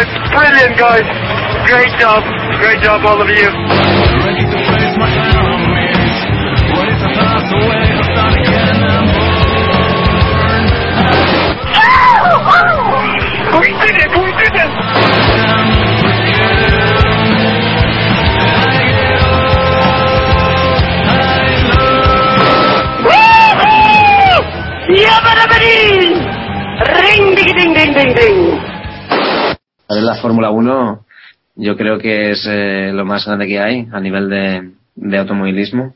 Uh, brilliant, guys. Great job. Great job, all of you. We did it! We did it! Yabarabari! Ring, ding, ding, ding, ding, ding. La Fórmula 1 yo creo que es eh, lo más grande que hay a nivel de, de automovilismo.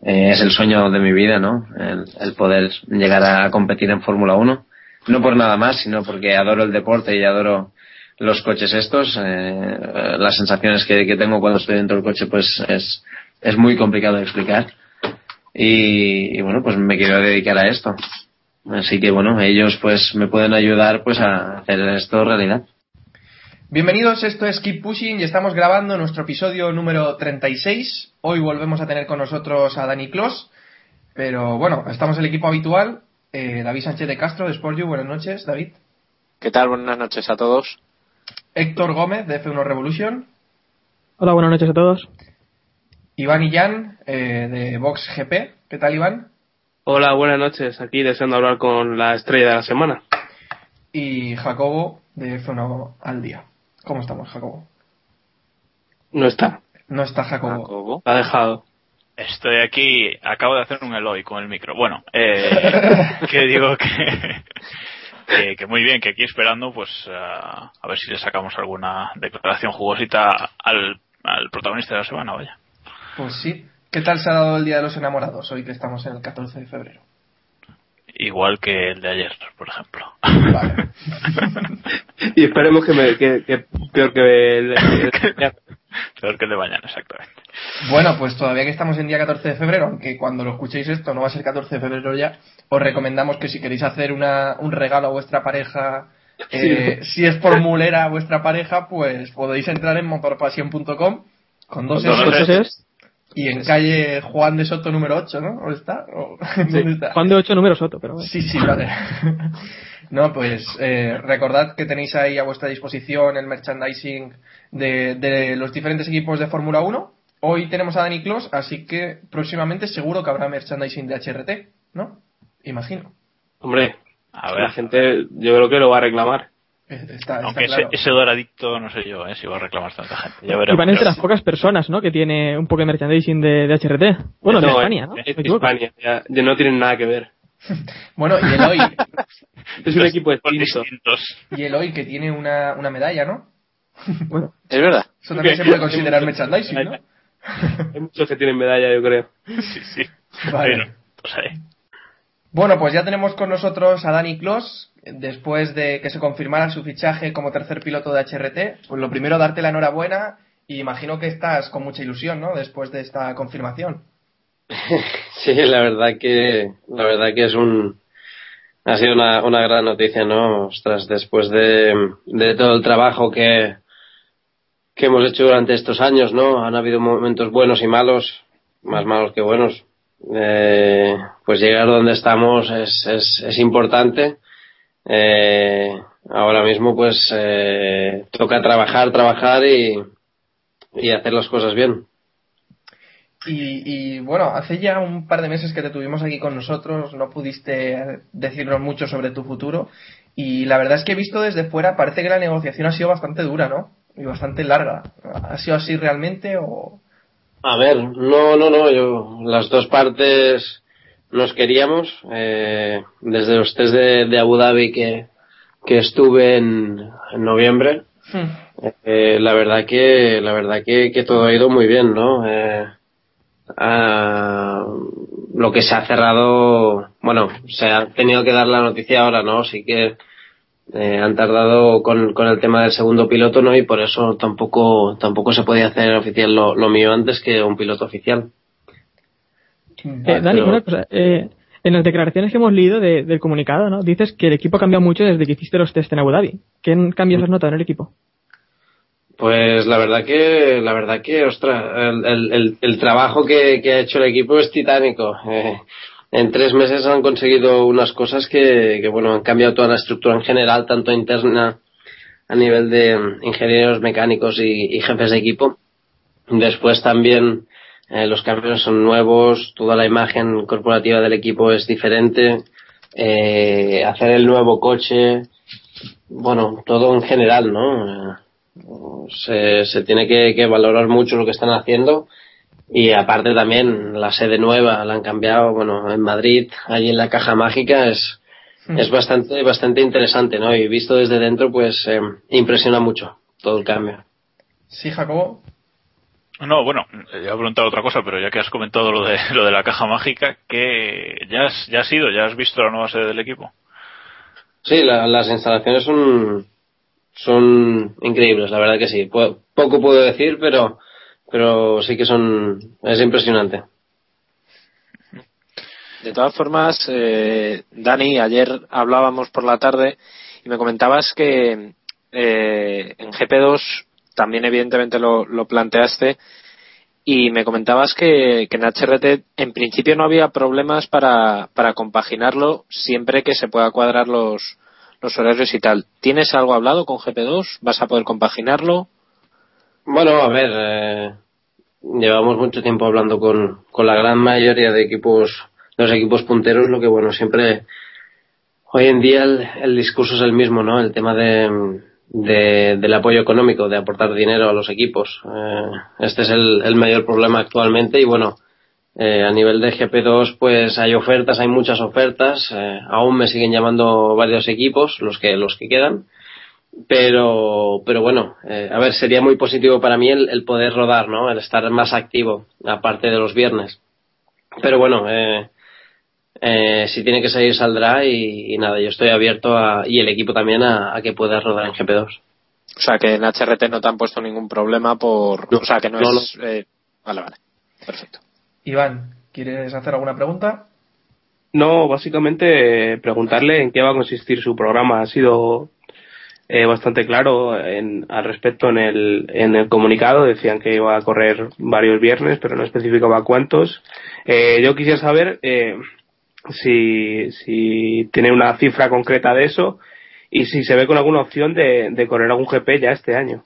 Eh, es el sueño de mi vida, ¿no? El, el poder llegar a competir en Fórmula 1. No por nada más, sino porque adoro el deporte y adoro los coches estos. Eh, las sensaciones que, que tengo cuando estoy dentro del coche pues es, es muy complicado de explicar. Y, y bueno, pues me quiero dedicar a esto. Así que bueno, ellos pues me pueden ayudar pues a hacer esto realidad. Bienvenidos, esto es Keep Pushing y estamos grabando nuestro episodio número 36. Hoy volvemos a tener con nosotros a Dani Clos, pero bueno, estamos el equipo habitual. Eh, David Sánchez de Castro de Sport You, buenas noches, David. ¿Qué tal? Buenas noches a todos. Héctor Gómez de F1 Revolution. Hola, buenas noches a todos. Iván Illán eh, de Vox GP. ¿Qué tal, Iván? Hola, buenas noches. Aquí deseando hablar con la estrella de la semana. Y Jacobo de F1 al día. ¿Cómo estamos, Jacobo? No está. No está Jacobo. Jacobo. La ha dejado. Estoy aquí, acabo de hacer un Eloy con el micro. Bueno, eh, que digo que, que, que muy bien, que aquí esperando, pues a, a ver si le sacamos alguna declaración jugosita al, al protagonista de la semana, vaya. Pues sí. ¿Qué tal se ha dado el Día de los Enamorados hoy que estamos en el 14 de febrero? Igual que el de ayer, por ejemplo. Vale. Y esperemos que, me, que, que peor que el, el- Peor que el de mañana, exactamente. Bueno, pues todavía que estamos en día 14 de febrero, aunque cuando lo escuchéis esto no va a ser 14 de febrero ya, os recomendamos que si queréis hacer una, un regalo a vuestra pareja, eh, si es por mulera a vuestra pareja, pues podéis entrar en motorpasión.com con dos Con dos S y en calle Juan de Soto número 8, ¿no? ¿O está? ¿O- ¿Dónde está? Juan de 8 número Soto, pero bueno. Sí, sí, vale. no, pues eh, recordad que tenéis ahí a vuestra disposición el merchandising de, de los diferentes equipos de Fórmula 1. Hoy tenemos a Dani Clos, así que próximamente seguro que habrá merchandising de HRT, ¿no? Imagino. Hombre, A la ver, gente yo creo que lo va a reclamar. Está, está aunque claro. ese, ese doradicto, no sé yo, eh, si va a reclamar tanta gente. Ya veremos. Iván es de las pocas personas, ¿no? Que tiene un poco de merchandising de, de HRT. Bueno, de No, España, ¿no? Es. España, ya, ya no tienen nada que ver. Bueno, y el hoy, Es un equipo Son distinto. distintos. y el hoy que tiene una, una medalla, ¿no? Bueno, Es verdad. Eso también se puede considerar merchandising, ¿no? Hay muchos que tienen medalla, yo creo. Sí, sí. Vale. Bueno, pues ahí. Bueno, pues ya tenemos con nosotros a Dani Clos, después de que se confirmara su fichaje como tercer piloto de HRT. Pues lo primero, darte la enhorabuena y imagino que estás con mucha ilusión, ¿no? Después de esta confirmación. Sí, la verdad que la verdad que es un ha sido una, una gran noticia, ¿no? Ostras, después de, de todo el trabajo que, que hemos hecho durante estos años, ¿no? Han habido momentos buenos y malos, más malos que buenos. Eh, pues llegar donde estamos es, es, es importante. Eh, ahora mismo, pues, eh, toca trabajar, trabajar y, y hacer las cosas bien. Y, y, bueno, hace ya un par de meses que te tuvimos aquí con nosotros, no pudiste decirnos mucho sobre tu futuro y la verdad es que he visto desde fuera, parece que la negociación ha sido bastante dura, ¿no? Y bastante larga. ¿Ha sido así realmente o...? A ver, no, no, no, yo, las dos partes nos queríamos, eh, desde los test de, de Abu Dhabi que, que estuve en, en noviembre, Hmm. eh, la verdad que, la verdad que, que todo ha ido muy bien, ¿no? Eh, ah, lo que se ha cerrado, bueno, se ha tenido que dar la noticia ahora, ¿no? Sí que eh, han tardado con, con el tema del segundo piloto, ¿no? Y por eso tampoco, tampoco se podía hacer oficial lo, lo mío antes que un piloto oficial. Eh, Dani, pero- una cosa. Eh, en las declaraciones que hemos leído de- del comunicado, ¿no? Dices que el equipo ha cambiado mucho desde que hiciste los test en Abu Dhabi. ¿Qué cambios has notado en el equipo? Pues la verdad que, la verdad que, ostras, el, el, el, el trabajo que, que ha hecho el equipo es titánico. Eh, en tres meses han conseguido unas cosas que, bueno, han cambiado toda la estructura en general, tanto interna a nivel de ingenieros mecánicos y, jefes de equipo. Después también eh, los cambios son nuevos, toda la imagen corporativa del equipo es diferente, eh, hacer el nuevo coche, bueno, todo en general, ¿no? Eh, se, se tiene que valorar mucho lo que están haciendo y aparte también la sede nueva la han cambiado bueno en Madrid allí en la caja mágica es es bastante bastante interesante no y visto desde dentro pues eh, impresiona mucho todo el cambio Sí, Jacobo. No, bueno, ya he preguntado otra cosa, pero ya que has comentado lo de, lo de la caja mágica, que ya has, ya has ido, ya has visto la nueva sede del equipo. sí la- las instalaciones son son increíbles la verdad que sí Po- poco puedo decir pero pero sí que son es impresionante De todas formas, eh, Dani, ayer hablábamos por la tarde y me comentabas que eh, en GP2 también evidentemente lo, lo planteaste y me comentabas que, que en HRT en principio no había problemas para, para compaginarlo siempre que se pueda cuadrar los, los horarios y tal. ¿Tienes algo hablado con GP2? ¿Vas a poder compaginarlo? Bueno, a ver, eh, llevamos mucho tiempo hablando con, con la gran mayoría de equipos, los equipos punteros, lo que bueno, siempre, hoy en día el, el discurso es el mismo, ¿no? El tema de, de- del apoyo económico, de aportar dinero a los equipos. Eh, este es el, el mayor problema actualmente y bueno, eh, a nivel de GP2 pues hay ofertas, hay muchas ofertas, eh, aún me siguen llamando varios equipos, los que, los que quedan pero pero bueno eh, a ver sería muy positivo para mí el, el poder rodar no el estar más activo aparte de los viernes pero bueno eh, eh, si tiene que salir saldrá y, y nada yo estoy abierto a, y el equipo también a, a que pueda rodar en GP2 O sea, que en HRT no te han puesto ningún problema por... o sea, que no, no, es... eh, Vale, vale. Perfecto. Iván, ¿quieres hacer alguna pregunta? No, básicamente eh, preguntarle en qué va a consistir su programa. Ha sido eh, bastante claro en- al respecto en el, en el comunicado. Decían que iba a correr varios viernes, pero no especificaba cuántos. Eh, yo quisiera saber eh, si, si tiene una cifra concreta de eso y si se ve con alguna opción de, de correr algún GP ya este año.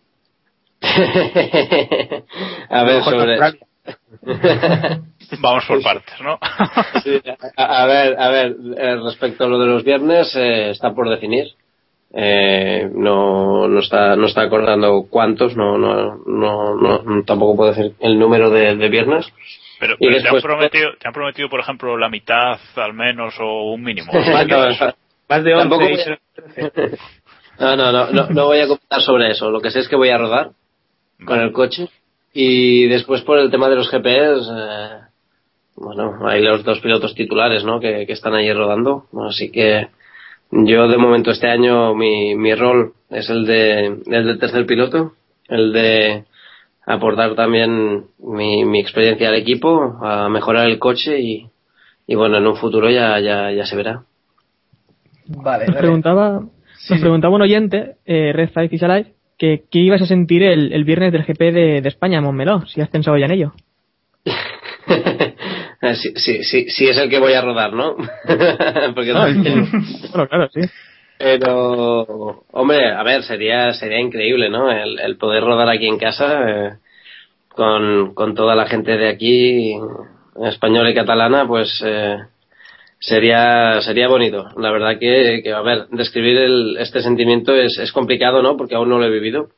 a ver sobre. Vamos por partes, ¿no? Sí, a, a ver, a ver, eh, respecto a lo de los viernes, eh, está por definir. Eh, no, no está, no está acordando cuántos, no, no, no, no, tampoco puedo decir el número de, de viernes. Pero, Y te, han prometido, te han prometido, por ejemplo, la mitad al menos o un mínimo. Más de Tampoco 11 y voy a- será 13. No, no, no, no, no voy a comentar sobre eso. Lo que sé es que voy a rodar con el coche y después por el tema de los GPS, eh, bueno, hay los dos pilotos titulares, ¿no? Que, que están ahí rodando, así que yo de momento este año mi, mi rol es el de el de tercer piloto, el de aportar también mi, mi experiencia al equipo, a mejorar el coche y, y bueno, en un futuro ya, ya, ya se verá. Vale, Nos preguntaba, Sí, nos preguntaba un oyente, eh, Red Five is Alive, que qué ibas a sentir el, el viernes del GP de, de España Montmeló, si has pensado ya en ello. Sí, sí, sí, sí es el que voy a rodar, ¿no? Porque No, el- bueno, claro, sí. Pero, hombre, a ver, sería sería increíble, ¿no? El, el poder rodar aquí en casa eh, con, con toda la gente de aquí, española y catalana, pues eh, sería sería bonito. La verdad que, que a ver, describir el, este sentimiento es, es complicado, ¿no? Porque aún no lo he vivido.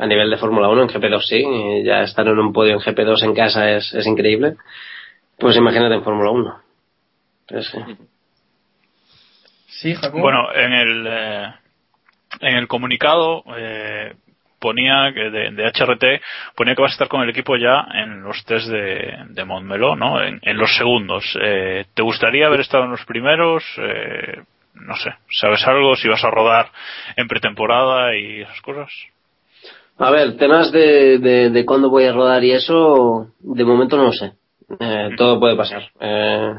A nivel de Fórmula 1, en GP2 sí, y ya estar en un podio en GP2 en casa es, es increíble. Pues imagínate en Fórmula 1. Entonces, sí. Sí, Jacobo. Bueno, en el, eh, en el comunicado eh, ponía que de, de HRT ponía que vas a estar con el equipo ya en los test de, de Montmeló, ¿no? En, en los segundos. Eh, ¿Te gustaría haber estado en los primeros? Eh, no sé, ¿sabes algo? Si vas a rodar en pretemporada y esas cosas. A ver, temas de, de, de cuándo voy a rodar y eso, de momento no lo sé. Eh, todo puede pasar. Eh,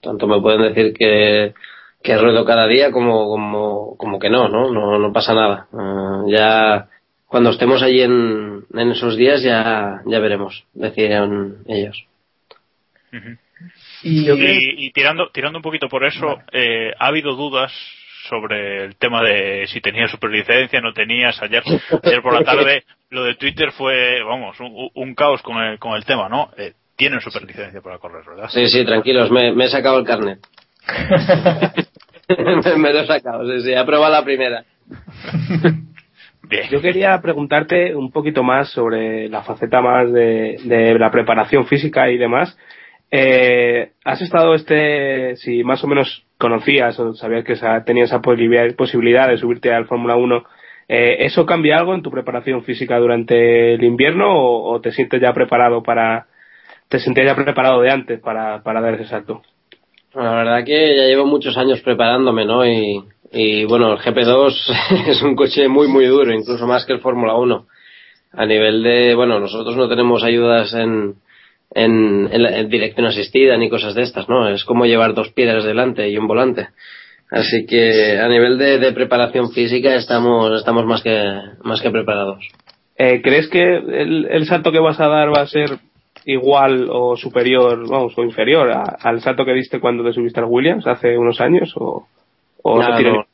tanto me pueden decir que, que ruedo cada día como, como, como que no, ¿no? No, no pasa nada. Eh, ya cuando estemos allí en, en esos días ya, ya veremos, decían ellos. y, Y, y tirando, tirando un poquito por eso, eh, ha habido dudas sobre el tema de si tenía superlicencia, no tenías. Ayer, ayer por la tarde, lo de Twitter fue, vamos, un, un caos con el, con el tema, ¿no? Eh, tienen superlicencia para correr, ¿verdad? Sí, sí, tranquilos, me, me he sacado el carnet. me, me lo he sacado, sí, sí, he aprobado la primera. Bien. Yo quería preguntarte un poquito más sobre la faceta más de, de la preparación física y demás. Eh, ¿Has estado este, si más o menos conocías o sabías que tenías esa posibilidad, de subirte al Fórmula 1, eh, ¿eso cambia algo en tu preparación física durante el invierno o, o te sientes ya preparado para, te sentías ya preparado de antes para, para dar ese salto? La verdad que ya llevo muchos años preparándome, ¿no? Y, y bueno, el GP2 es un coche muy, muy duro, incluso más que el Fórmula 1. A nivel de, bueno, nosotros no tenemos ayudas en, en, en, dirección asistida ni cosas de estas, ¿no? Es como llevar dos piedras delante y un volante. Así que a nivel de, de preparación física estamos, estamos más que, más que preparados. Eh, ¿Crees que el, el salto que vas a dar va a ser igual o superior, vamos, o inferior a- al salto que diste cuando te subiste al Williams hace unos años? ¿O, o No, no?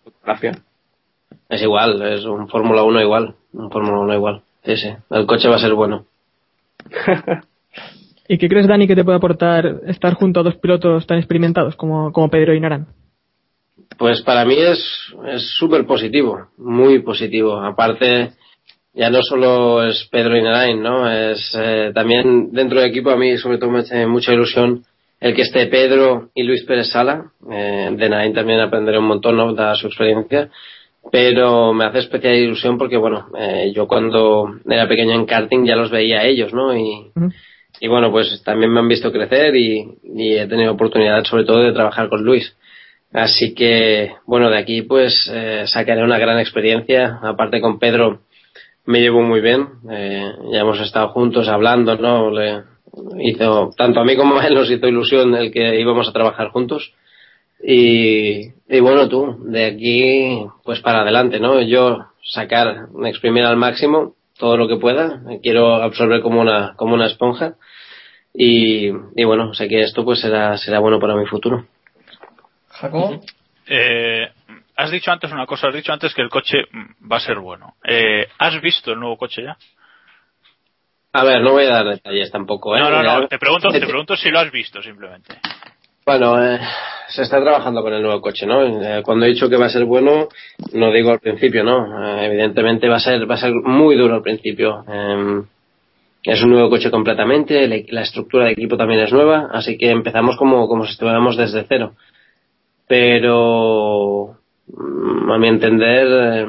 Es igual, es un Fórmula 1 igual, un Fórmula 1 igual. Sí, sí, el coche va a ser bueno. ¿Y qué crees, Dani, que te puede aportar estar junto a dos pilotos tan experimentados como, como Pedro y Naran? Pues para mí es es súper positivo, muy positivo. Aparte, ya no solo es Pedro y Narain, ¿no? Es eh, también dentro del equipo a mí sobre todo me hace mucha ilusión el que esté Pedro y Luis Pérez Sala. Eh, de Narain también aprenderé un montón, ¿no? Dada su experiencia. Pero me hace especial ilusión porque, bueno, eh, yo cuando era pequeño en karting ya los veía a ellos, ¿no? Y. y bueno, pues también me han visto crecer y, he tenido oportunidad sobre todo de trabajar con Luis. Así que, bueno, de aquí pues eh, sacaré una gran experiencia. Aparte con Pedro me llevo muy bien. Eh, ya hemos estado juntos hablando, ¿no? Le hizo, tanto a mí como a él nos hizo ilusión el que íbamos a trabajar juntos. Y, y bueno, tú, de aquí pues para adelante, ¿no? Yo sacar, exprimir al máximo todo lo que pueda. Quiero absorber como una, como una esponja. Y, y bueno, sé que esto pues será, será bueno para mi futuro. Jacobo. Eh, has dicho antes una cosa, has dicho antes que el coche va a ser bueno. Eh, ¿Has visto el nuevo coche ya? A ver, no voy a dar detalles tampoco, ¿eh? No, no, no, te pregunto, te pregunto si lo has visto simplemente. Bueno, eh, se está trabajando con el nuevo coche, ¿no? Eh, cuando he dicho que va a ser bueno, no digo al principio, ¿no? Eh, evidentemente va a ser va a ser muy duro al principio. Eh, es un nuevo coche completamente, la, estructura de equipo también es nueva, así que empezamos como, como si estuviéramos desde cero. Pero, mm, a mi entender, eh,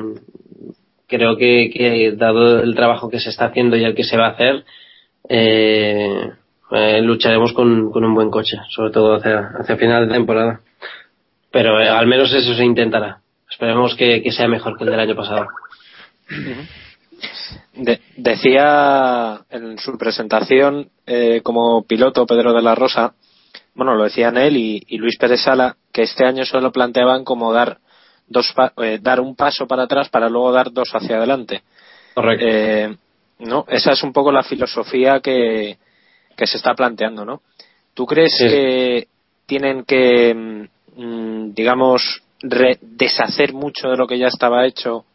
creo que, que dado el trabajo que se está haciendo y el que se va a hacer, eh, eh, lucharemos con, con un buen coche, sobre todo hacia, hacia final de temporada. Pero eh, al menos eso se intentará. Esperemos que, que sea mejor que el del año pasado. De- decía en su presentación eh, como piloto Pedro de la Rosa, bueno, lo decían él y, y Luis Pérez Sala, que este año solo planteaban como dar dos eh, dar un paso para atrás para luego dar dos hacia adelante. Correcto. Eh, no, esa es un poco la filosofía que, que se está planteando, ¿no? ¿Tú crees Sí. que tienen que, mm, digamos, re- deshacer mucho de lo que ya estaba hecho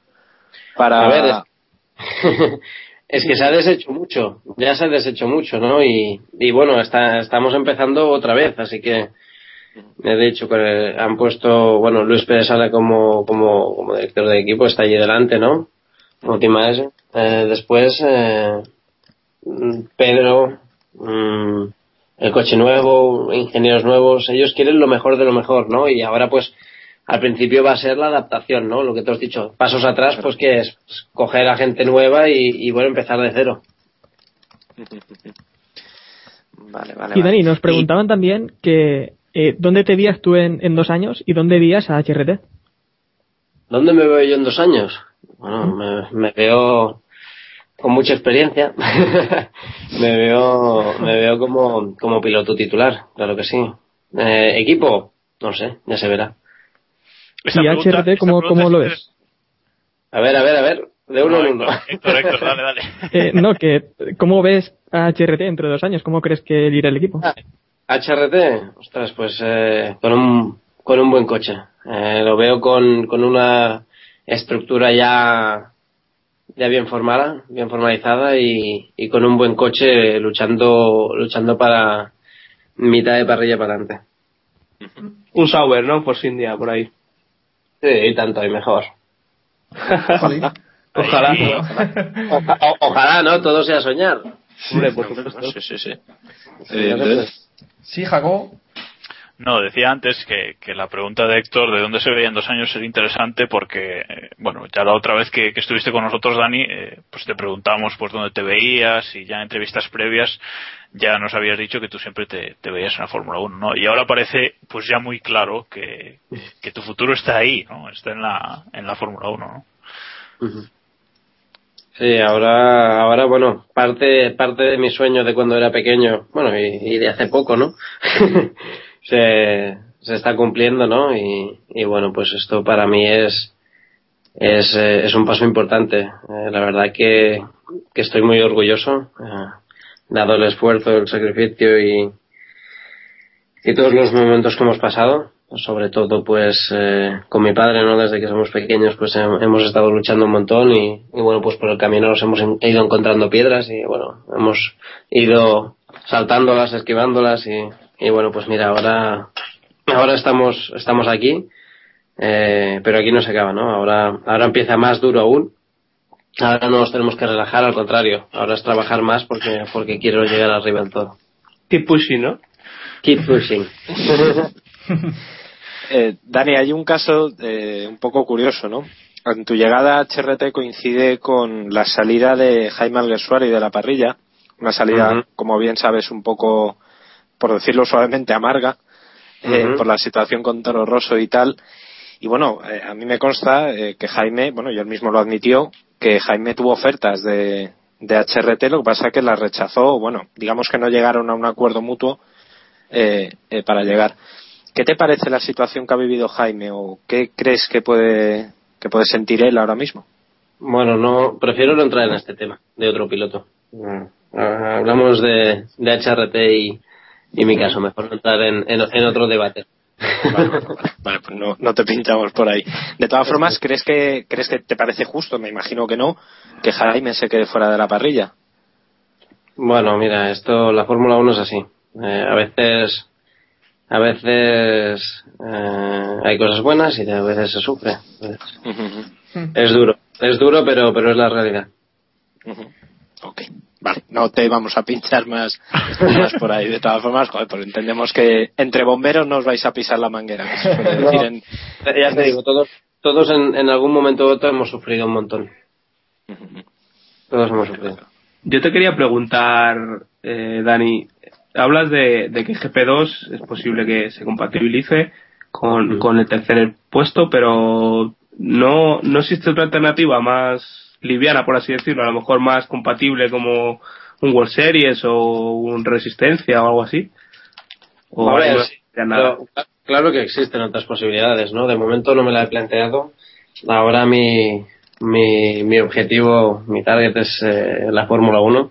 para A ver, es- es que se ha deshecho mucho, ya se ha deshecho mucho, ¿no? Y, y bueno, está, estamos empezando otra vez, así que de hecho que han puesto, bueno, Luis Pérez Sala como, como, como director de equipo, está allí delante, ¿no? Team manager. Eh, después, eh, Pedro, mm, el coche nuevo, ingenieros nuevos, ellos quieren lo mejor de lo mejor, ¿no? Y ahora pues al principio va a ser la adaptación, ¿no? Lo que te has dicho. Pasos atrás, pues que es Pues, coger a gente nueva y, y bueno, empezar de cero. Vale, vale. Y vale. Dani, nos preguntaban también que eh, ¿dónde te vías tú en, en dos años y dónde vías a HRT? ¿Dónde me veo yo en dos años? Bueno, me, me veo con mucha experiencia. me veo, me veo como, como piloto titular, claro que sí. Eh, equipo, no sé, ya se verá. Y pregunta- HRT, ¿cómo, cómo es lo ves? A ver, a ver, a ver, de uno No, en uno. Héctor, Héctor, dale, dale. Eh, no, que ¿cómo ves a HRT dentro de dos años? ¿Cómo crees que irá el equipo? HRT, ostras, pues eh, con, un, con un buen coche. Eh, lo veo con, con una estructura ya, ya bien formada, bien formalizada y, y con un buen coche luchando, luchando para mitad de parrilla para adelante. Un Sauber, ¿no? Por India, por ahí. Sí, y tanto, y mejor. Ojalá. Ahí, Oja- o- ojalá, ¿no? Todo sea soñar. Hombre, por supuesto. Sí, sí, sí. Sí, Jacob. No, decía antes que, que la pregunta de Héctor de dónde se veía en dos años sería interesante porque, eh, bueno, ya la otra vez que, que estuviste con nosotros, Dani, eh, pues te preguntamos pues dónde te veías y ya en entrevistas previas ya nos habías dicho que tú siempre te, te veías en la Fórmula 1, ¿no? Y ahora parece pues ya muy claro que, que tu futuro está ahí, ¿no? Está en la, en la Fórmula 1, ¿no? Sí, ahora, ahora bueno, parte, parte de mi sueño de cuando era pequeño, bueno, y, y de hace poco, ¿no? se, se está cumpliendo, ¿no? Y, y bueno, pues esto para mí es, es, eh, es un paso importante. Eh, la verdad que, que estoy muy orgulloso, eh, dado el esfuerzo, el sacrificio y, y todos los momentos que hemos pasado sobre todo pues con mi padre no desde que somos pequeños pues hem- hemos estado luchando un montón y, y, bueno pues por el camino nos hemos ido encontrando piedras y bueno hemos ido saltándolas esquivándolas y, y bueno pues mira ahora ahora estamos estamos aquí eh, pero aquí no se acaba no ahora ahora empieza más duro aún. Ahora no nos tenemos que relajar al contrario ahora es trabajar más porque porque quiero llegar arriba del todo. Keep pushing, ¿no? keep pushing. Eh, Dani, hay un caso eh, un poco curioso, ¿no? En tu llegada a HRT coincide con la salida de Jaime Alguersuari de la parrilla, una salida, como bien sabes, un poco, por decirlo suavemente, amarga, eh, por la situación con Toro Rosso y tal. Y bueno, eh, a mí me consta eh, que Jaime, bueno, y él mismo lo admitió, que Jaime tuvo ofertas de, de HRT, lo que pasa es que las rechazó, bueno, digamos que no llegaron a un acuerdo mutuo eh, eh, para llegar. ¿Qué te parece la situación que ha vivido Jaime o qué crees que puede, que puede sentir él ahora mismo? Bueno, no, prefiero no entrar en este tema de otro piloto. Mm, ah, Hablamos de, de HRT y, y mi caso, mejor no entrar en, en, en otro debate. Vale, vale, vale. Vale, pues no, no te pinchamos por ahí. De todas formas, ¿crees que, ¿crees que te parece justo? Me imagino que no, que Jaime se quede fuera de la parrilla. Bueno, mira, esto, la Fórmula 1 es así. Eh, a veces, a veces eh, hay cosas buenas y a veces se sufre. Pues, Es duro, es duro, pero, pero es la realidad. Ok, vale, no te vamos a pinchar más, más por ahí. De todas formas, joder, pues entendemos que entre bomberos no os vais a pisar la manguera, que se suele decir en, Ya te digo, todos, todos en, en algún momento u otro hemos sufrido un montón. Todos hemos sufrido. Yo te quería preguntar, eh, Dani, hablas de, de que GP2 es posible que se compatibilice con, con el tercer puesto, pero no, no existe otra alternativa más liviana, por así decirlo, a lo mejor más compatible como un World Series o un Resistencia o algo así. O A ver, no sí, existe nada. pero, claro que existen otras posibilidades, ¿no? De momento no me la he planteado. Ahora mi, mi, mi objetivo, mi target es eh, la Fórmula 1.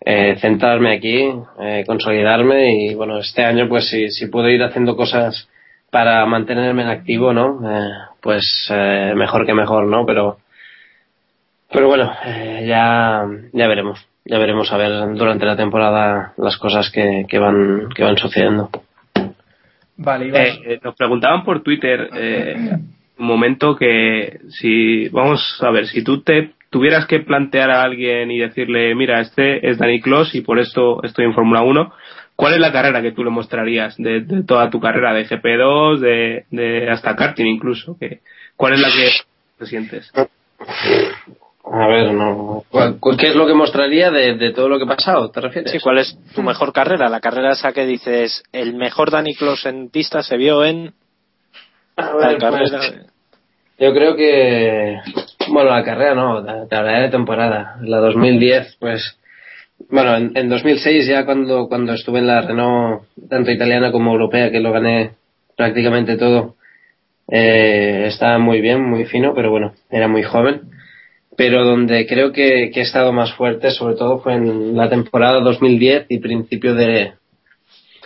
Eh, centrarme aquí, eh, consolidarme y bueno, este año pues si, si puedo ir haciendo cosas para mantenerme en activo, ¿no? Eh, pues eh, mejor que mejor, ¿no? Pero pero bueno, eh, ya ya veremos, ya veremos a ver durante la temporada las cosas que, que van que van sucediendo. Vale. Eh, eh, nos preguntaban por Twitter eh, un momento que si vamos a ver si tú te tuvieras que plantear a alguien y decirle mira este es Dani Clos y por esto estoy en Fórmula 1 ¿cuál es la carrera que tú le mostrarías de, de toda tu carrera de GP2 de, de hasta karting incluso que cuál es la que te sientes A ver, no. ¿cuál- cuál- ¿Qué es lo que mostraría de, de todo lo que ha pasado? ¿Te refieres? Sí, ¿cuál es tu mejor carrera? La carrera esa que dices, el mejor Dani Clos en pista se vio en A ver, pues, carrera. Yo creo que, bueno, la carrera no, la, la verdadera temporada, la 2010, pues, bueno, en, en 2006 ya cuando, cuando estuve en la Renault, tanto italiana como europea, que lo gané prácticamente todo, eh, estaba muy bien, muy fino, pero bueno, era muy joven. Pero donde creo que, he estado más fuerte, sobre todo, fue en la temporada 2010 y principio de,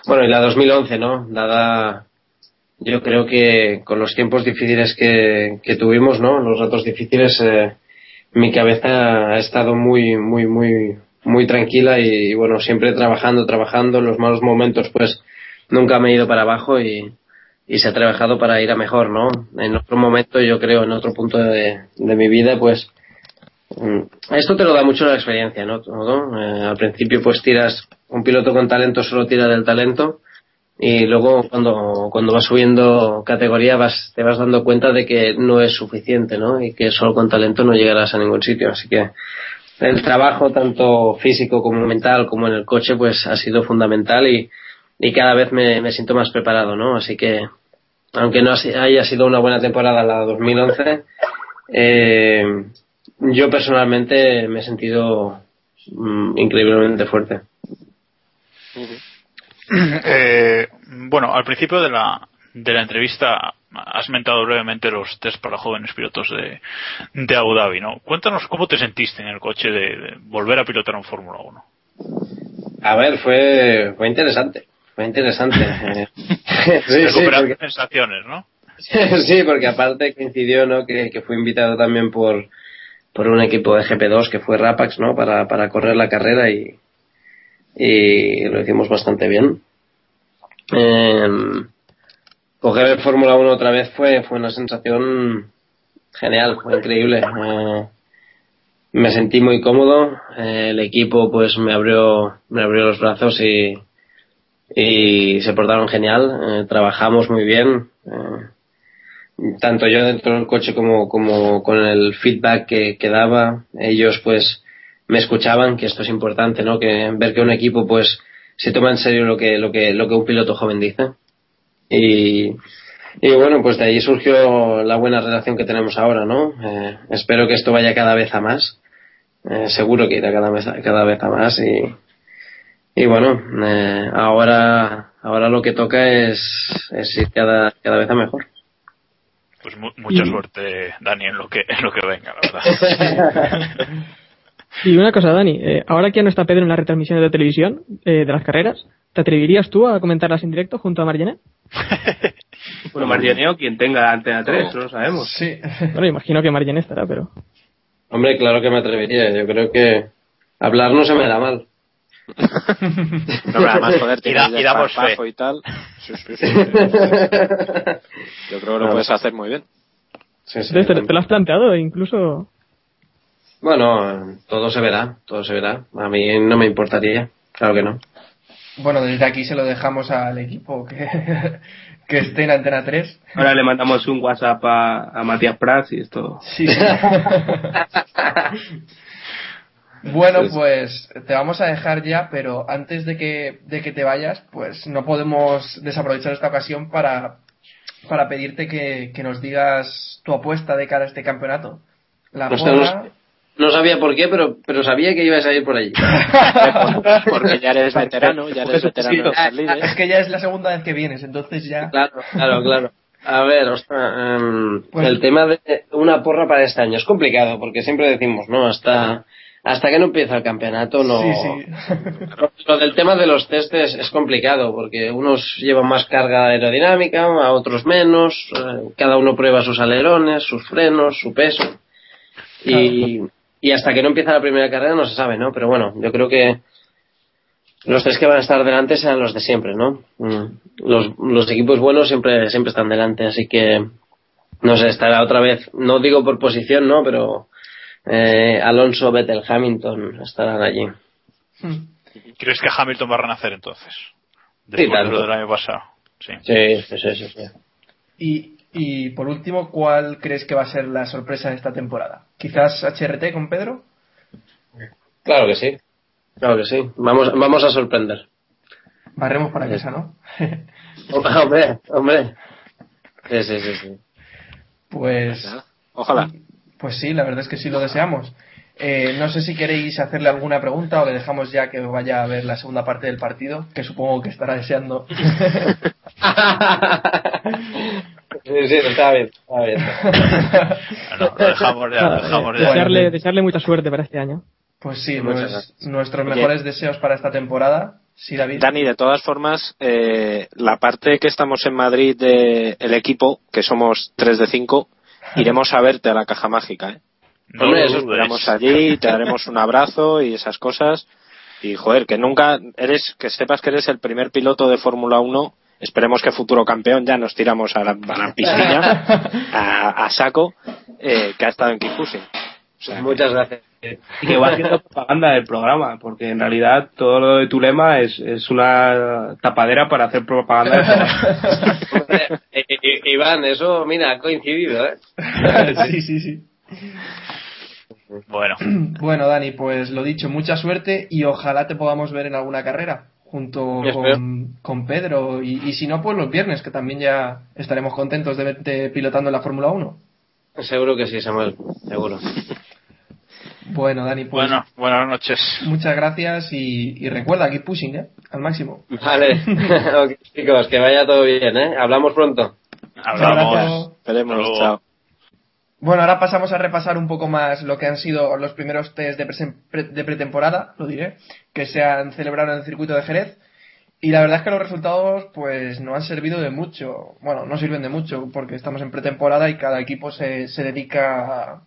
bueno, y la 2011, ¿no? Dada, yo creo que con los tiempos difíciles que, tuvimos, ¿no? Los ratos difíciles, eh, mi cabeza ha estado muy, muy, muy, muy tranquila y, bueno, siempre trabajando, trabajando. En los malos momentos, pues, nunca me he ido para abajo y, se ha trabajado para ir a mejor, ¿no? En otro momento, yo creo, en otro punto de, mi vida, pues, esto te lo da mucho la experiencia, ¿no? Todo, eh, al principio, pues, tiras, un piloto con talento solo tira del talento y luego cuando, cuando vas subiendo categoría vas, te vas dando cuenta de que no es suficiente, ¿no? Y que solo con talento no llegarás a ningún sitio. Así que el trabajo, tanto físico como mental, como en el coche, pues ha sido fundamental y, y cada vez me, me siento más preparado, ¿no? Así que, aunque no haya sido una buena temporada la 2011, eh, yo personalmente me he sentido mm, increíblemente fuerte. Eh, bueno, al principio de la, de la entrevista has mentado brevemente los test para jóvenes pilotos de, de Abu Dhabi, ¿no? Cuéntanos cómo te sentiste en el coche de, de volver a pilotar en Fórmula 1. A ver, fue, fue interesante. Fue interesante. Eh, sí, sí, porque, sensaciones, ¿no? sí, porque aparte coincidió, ¿no? Que, que fui invitado también por, por un equipo de GP2 que fue Rapax, ¿no? Para, para correr la carrera y, lo hicimos bastante bien. Eh, coger Fórmula 1 otra vez fue, fue una sensación genial, fue increíble. Eh, me sentí muy cómodo, eh, el equipo pues me abrió, me abrió los brazos y, y se portaron genial, eh, trabajamos muy bien, tanto yo dentro del coche como, como con el feedback que, daba, ellos pues me escuchaban, que esto es importante, ¿no? Que ver que un equipo pues se toma en serio lo que, lo que, lo que un piloto joven dice. Y, y bueno, pues de ahí surgió la buena relación que tenemos ahora, ¿no? Eh, espero que esto vaya cada vez a más. Eh, seguro que irá cada vez, cada vez a más y, y bueno, eh, ahora, ahora lo que toca es, es ir cada, cada vez a mejor. Pues mu- mucha Y- suerte, Dani, en lo que, en lo que venga, la verdad. Y una cosa, Dani, eh, ahora que ya no está Pedro en las retransmisiones de televisión eh, de las carreras, ¿te atreverías tú a comentarlas en directo junto a Margené? bueno Margeneo quien tenga Antena 3 no lo sabemos Sí. Bueno, imagino que Margené estará, pero... Hombre, claro que me atrevería. Yo creo que hablar no se me da mal. No, pero además, joder, Y da- y damos fe. y tal. Sí, sí, sí. Yo creo que lo puedes hacer muy bien. Sí, sí. Entonces, ¿te, te lo has planteado? Incluso... Bueno, todo se verá, todo se verá. A mí no me importaría, claro que no. Bueno, desde aquí se lo dejamos al equipo que, que esté en Antena 3. ahora le mandamos un WhatsApp a, a Matías Prats y esto Sí. bueno, pues te vamos a dejar ya, pero antes de que, de que te vayas, pues no podemos desaprovechar esta ocasión para, para pedirte que, que nos digas tu apuesta de cara a este campeonato. La Nos porra, tenemos- no sabía por qué, pero, pero sabía que ibas a ir por allí. Porque ya eres veterano, ya eres veterano de estas lides. Es que ya es la segunda vez que vienes, entonces ya. Claro, claro, claro. A ver, ostras, em, Pues- el tema de una porra para este año es complicado porque siempre decimos, ¿no? Hasta, hasta que no empieza el campeonato no. Sí, sí. Lo del tema de los testes es complicado porque unos llevan más carga aerodinámica, a otros menos, eh, cada uno prueba sus alerones, sus frenos, su peso. Y, y hasta que no empieza la primera carrera no se sabe, ¿no? Pero bueno, yo creo que los tres que van a estar delante serán los de siempre, ¿no? Mm, Los, los equipos buenos siempre, siempre están delante, así que no sé, estará otra vez, no digo por posición, ¿no? Pero eh, Alonso, Vettel, Hamilton estarán allí. ¿Crees que Hamilton va a renacer entonces? Sí, Después de tanto. lo del año pasado. Sí. Sí, sí, sí, sí, sí. Y, y por último, ¿cuál crees que va a ser la sorpresa de esta temporada? ¿Quizás HRT con Pedro? Claro que sí. Claro que sí. Vamos, vamos a sorprender. Barremos para casa, ¿no? hombre, hombre. Sí, sí, sí, sí. Pues. Ojalá. Pues sí, la verdad es que sí lo deseamos. Eh, no sé si queréis hacerle alguna pregunta o le dejamos ya que vaya a ver la segunda parte del partido, que supongo que estará deseando. Sí, sí, está bien, está bien. Bueno, lo dejamos ya, lo dejamos ya. desearle, desearle mucha suerte para este año. Pues sí, pues, nuestros Oye. mejores deseos para esta temporada. Sí, David. Dani, de todas formas, eh, la parte que estamos en Madrid del equipo, que somos 3 de 5, iremos a verte a la caja mágica. ¿eh? No Hombre, eso esperamos allí, te daremos un abrazo y esas cosas. Y joder, que nunca eres, que sepas que eres el primer piloto de Fórmula 1. Esperemos que futuro campeón ya nos tiramos a la, a la piscina, a, a saco, eh, que ha estado en Kifusi. O sea, Muchas gracias. Y que va haciendo propaganda del programa, porque en realidad todo lo de tu lema es, es una tapadera para hacer propaganda del programa. Hombre, eh, eh, Iván, eso, mira, ha coincidido, ¿eh? sí, sí, sí. Bueno, Bueno, Dani, pues lo dicho, mucha suerte y ojalá te podamos ver en alguna carrera junto con Pedro y, y si no, pues los viernes, que también ya estaremos contentos de verte pilotando en la Fórmula 1. Seguro que sí, Samuel, seguro. Bueno, Dani, pues bueno, buenas noches. muchas gracias y, y recuerda, keep pushing, ¿eh? Al máximo. Vale, chicos, que vaya todo bien, ¿eh? Hablamos pronto. Hablamos. Esperemos, chao. Bueno, ahora pasamos a repasar un poco más lo que han sido los primeros test de, presen- pre- de pretemporada, lo diré, que se han celebrado en el circuito de Jerez. Y la verdad es que los resultados pues no han servido de mucho. Bueno, no sirven de mucho porque estamos en pretemporada y cada equipo se, se dedica a,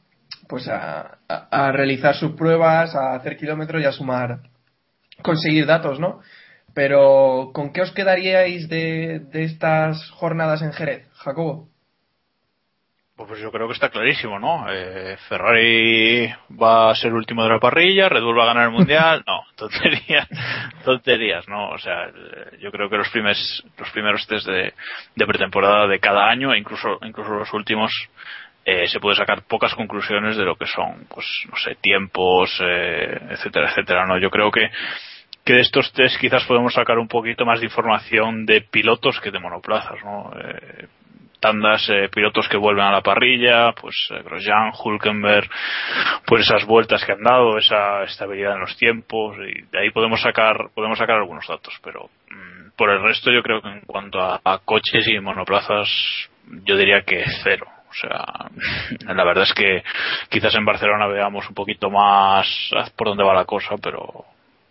pues a, a- a realizar sus pruebas, a hacer kilómetros y a sumar, conseguir datos, ¿no? Pero ¿con qué os quedaríais de, de estas jornadas en Jerez, Jacobo? Pues yo creo que está clarísimo, ¿no? Eh, Ferrari va a ser último de la parrilla, Red Bull va a ganar el mundial. No, tonterías, tonterías, ¿no? O sea, eh, yo creo que los primeros, los primeros test de, de pretemporada de cada año, e incluso, incluso los últimos, eh, se puede sacar pocas conclusiones de lo que son, pues, no sé, tiempos, eh, etcétera, etcétera, ¿no? Yo creo que que de estos test quizás podemos sacar un poquito más de información de pilotos que de monoplazas, ¿no? Eh, tandas, eh, pilotos que vuelven a la parrilla, pues eh, Grosjean, Hulkenberg, pues esas vueltas que han dado, esa estabilidad en los tiempos, y de ahí podemos sacar, podemos sacar algunos datos, pero mm, por el resto yo creo que en cuanto a, a coches y monoplazas, yo diría que cero. O sea, la verdad es que quizás en Barcelona veamos un poquito más por dónde va la cosa, pero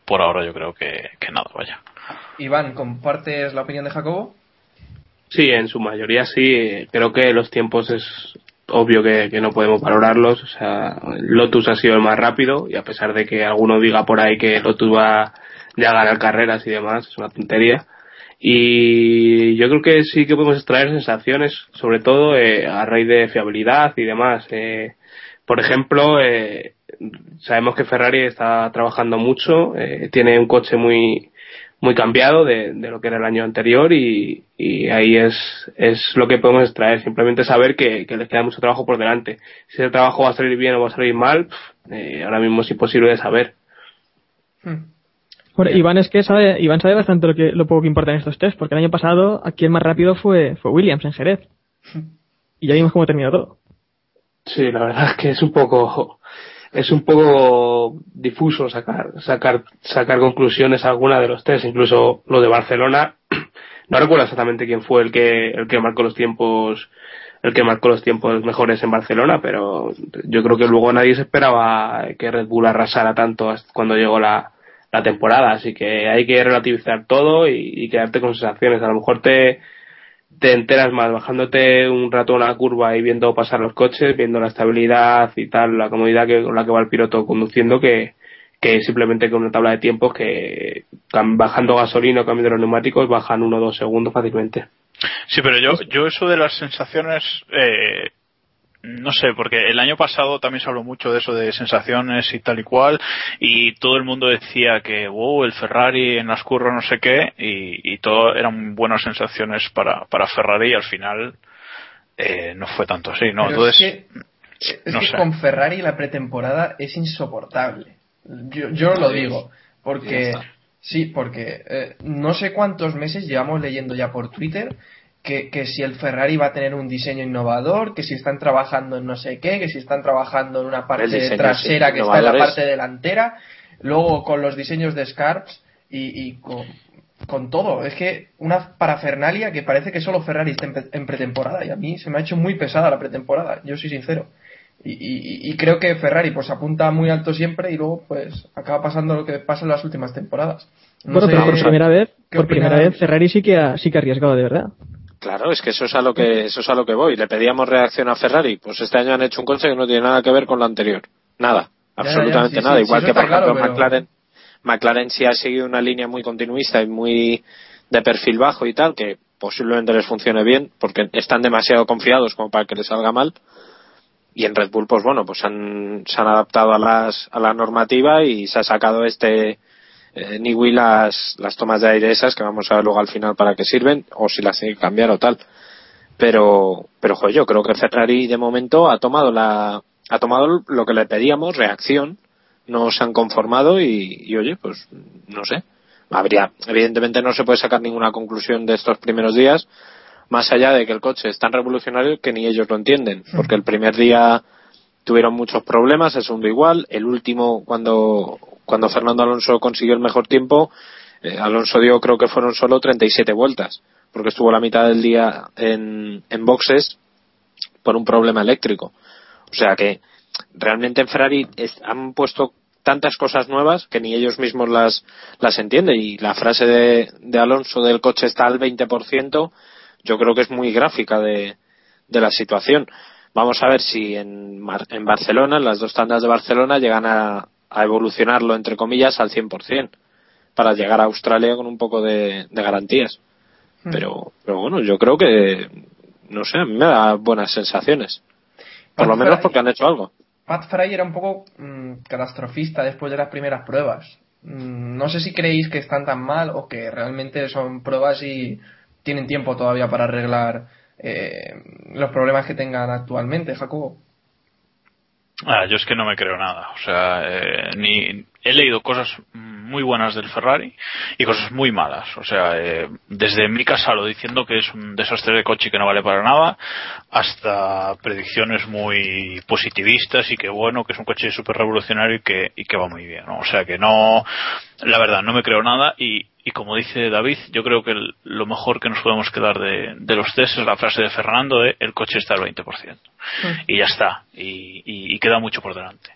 por ahora yo creo que, que nada, vaya. Iván, ¿compartes la opinión de Jacobo? Sí, en su mayoría sí. Creo que los tiempos es obvio que, que no podemos valorarlos. O sea, Lotus ha sido el más rápido y a pesar de que alguno diga por ahí que Lotus va ya a ganar carreras y demás, es una tontería. Y yo creo que sí que podemos extraer sensaciones, sobre todo eh, a raíz de fiabilidad y demás. Eh, por ejemplo, eh, sabemos que Ferrari está trabajando mucho, eh, tiene un coche muy muy cambiado de, lo que era el año anterior y, ahí es, es lo que podemos extraer, simplemente saber que, les queda mucho trabajo por delante. Si ese trabajo va a salir bien o va a salir mal, eh, ahora mismo es imposible de saber. Bueno, Iván es que sabe, Iván sabe bastante lo que lo poco que importa en estos test, porque el año pasado aquí el más rápido fue, fue Williams en Jerez. Y ya vimos cómo terminó todo. Sí, la verdad es que es un poco... es un poco difuso sacar, sacar, sacar conclusiones a alguna de los test, incluso lo de Barcelona, no recuerdo exactamente quién fue el que, el que marcó los tiempos, el que marcó los tiempos mejores en Barcelona, pero yo creo que luego nadie se esperaba que Red Bull arrasara tanto hasta cuando llegó la, la temporada, así que hay que relativizar todo y, quedarte con sensaciones. A lo mejor te, te enteras más bajándote un rato una curva y viendo pasar los coches, viendo la estabilidad y tal, la comodidad que, con la que va el piloto conduciendo, que, que simplemente con una tabla de tiempos que bajando gasolina o cambiando los neumáticos bajan uno o dos segundos fácilmente. Sí, pero yo, yo eso de las sensaciones, eh, no sé, porque el año pasado también se habló mucho de eso de sensaciones y tal y cual, y todo el mundo decía que, wow, el Ferrari en las curvas no sé qué, y, y todo eran buenas sensaciones para, para Ferrari y al final eh, no fue tanto así, ¿no? Pero Entonces, es que, es no que sé. con Ferrari la pretemporada es insoportable. Yo, yo lo digo, porque sí, porque eh, no sé cuántos meses llevamos leyendo ya por Twitter que, que si el Ferrari va a tener un diseño innovador, que si están trabajando en no sé qué, que si están trabajando en una parte diseño, trasera sí, que está en la parte delantera, luego con los diseños de Scarps y, y con, con todo. Es que una parafernalia que parece que solo Ferrari está en, pre- en pretemporada y a mí se me ha hecho muy pesada la pretemporada, yo soy sincero. Y, y- y creo que Ferrari pues apunta muy alto siempre y luego pues acaba pasando lo que pasa en las últimas temporadas. No bueno, sé pero por primera vez, por primera vez Ferrari sí que ha, sí que ha arriesgado de verdad. Claro, es que eso es a lo que eso es a lo que voy. Le pedíamos reacción a Ferrari, pues este año han hecho un coche que no tiene nada que ver con lo anterior. Nada, absolutamente ya, sí, nada. sí, Igual sí, que por ejemplo claro, pero- McLaren, McLaren sí ha seguido una línea muy continuista y muy de perfil bajo y tal, que posiblemente les funcione bien, porque están demasiado confiados como para que les salga mal. Y en Red Bull, pues bueno, pues han, se han adaptado a las a la normativa y se ha sacado este eh, Niwi las, las tomas de aire esas que vamos a ver luego al final para qué sirven o si las tiene que cambiar o tal. Pero pero joder, yo creo que Ferrari de momento ha tomado la ha tomado lo que le pedíamos reacción no se han conformado y, y, oye pues no sé. Habría evidentemente no se puede sacar ninguna conclusión de estos primeros días más allá de que el coche es tan revolucionario que ni ellos lo entienden porque el primer día tuvieron muchos problemas el segundo igual el último cuando cuando Fernando Alonso consiguió el mejor tiempo eh, Alonso dio creo que fueron solo 37 vueltas porque estuvo la mitad del día en, boxes por un problema eléctrico. O sea que realmente en Ferrari han puesto tantas cosas nuevas que ni ellos mismos las, las entienden. Y la frase de, de Alonso del coche está al 20%, yo creo que es muy gráfica de, de la situación. Vamos a ver si en, en Barcelona, en las dos tandas de Barcelona, llegan a, a evolucionarlo, entre comillas, al 100%, para llegar a Australia con un poco de, de garantías. Pero, pero bueno, yo creo que, no sé, a mí me da buenas sensaciones. Por lo menos Fry- porque han hecho algo. Pat Fry era un poco mm, catastrofista después de las primeras pruebas. Mm, no sé si creéis que están tan mal o que realmente son pruebas y tienen tiempo todavía para arreglar eh, los problemas que tengan actualmente, Jacobo. Ah, yo es que no me creo nada. O sea, eh, ni he leído cosas muy buenas del Ferrari y cosas muy malas. O sea, eh, desde Mika Salo diciendo que es un desastre de coche y que no vale para nada, hasta predicciones muy positivistas y que bueno, que es un coche súper revolucionario y que, y que va muy bien. ¿no? O sea, que no, la verdad, no me creo nada y, y como dice David, yo creo que el- lo mejor que nos podemos quedar de, de los test es la frase de Fernando de el coche está al 20%. Y ya está. Y, y- y queda mucho por delante.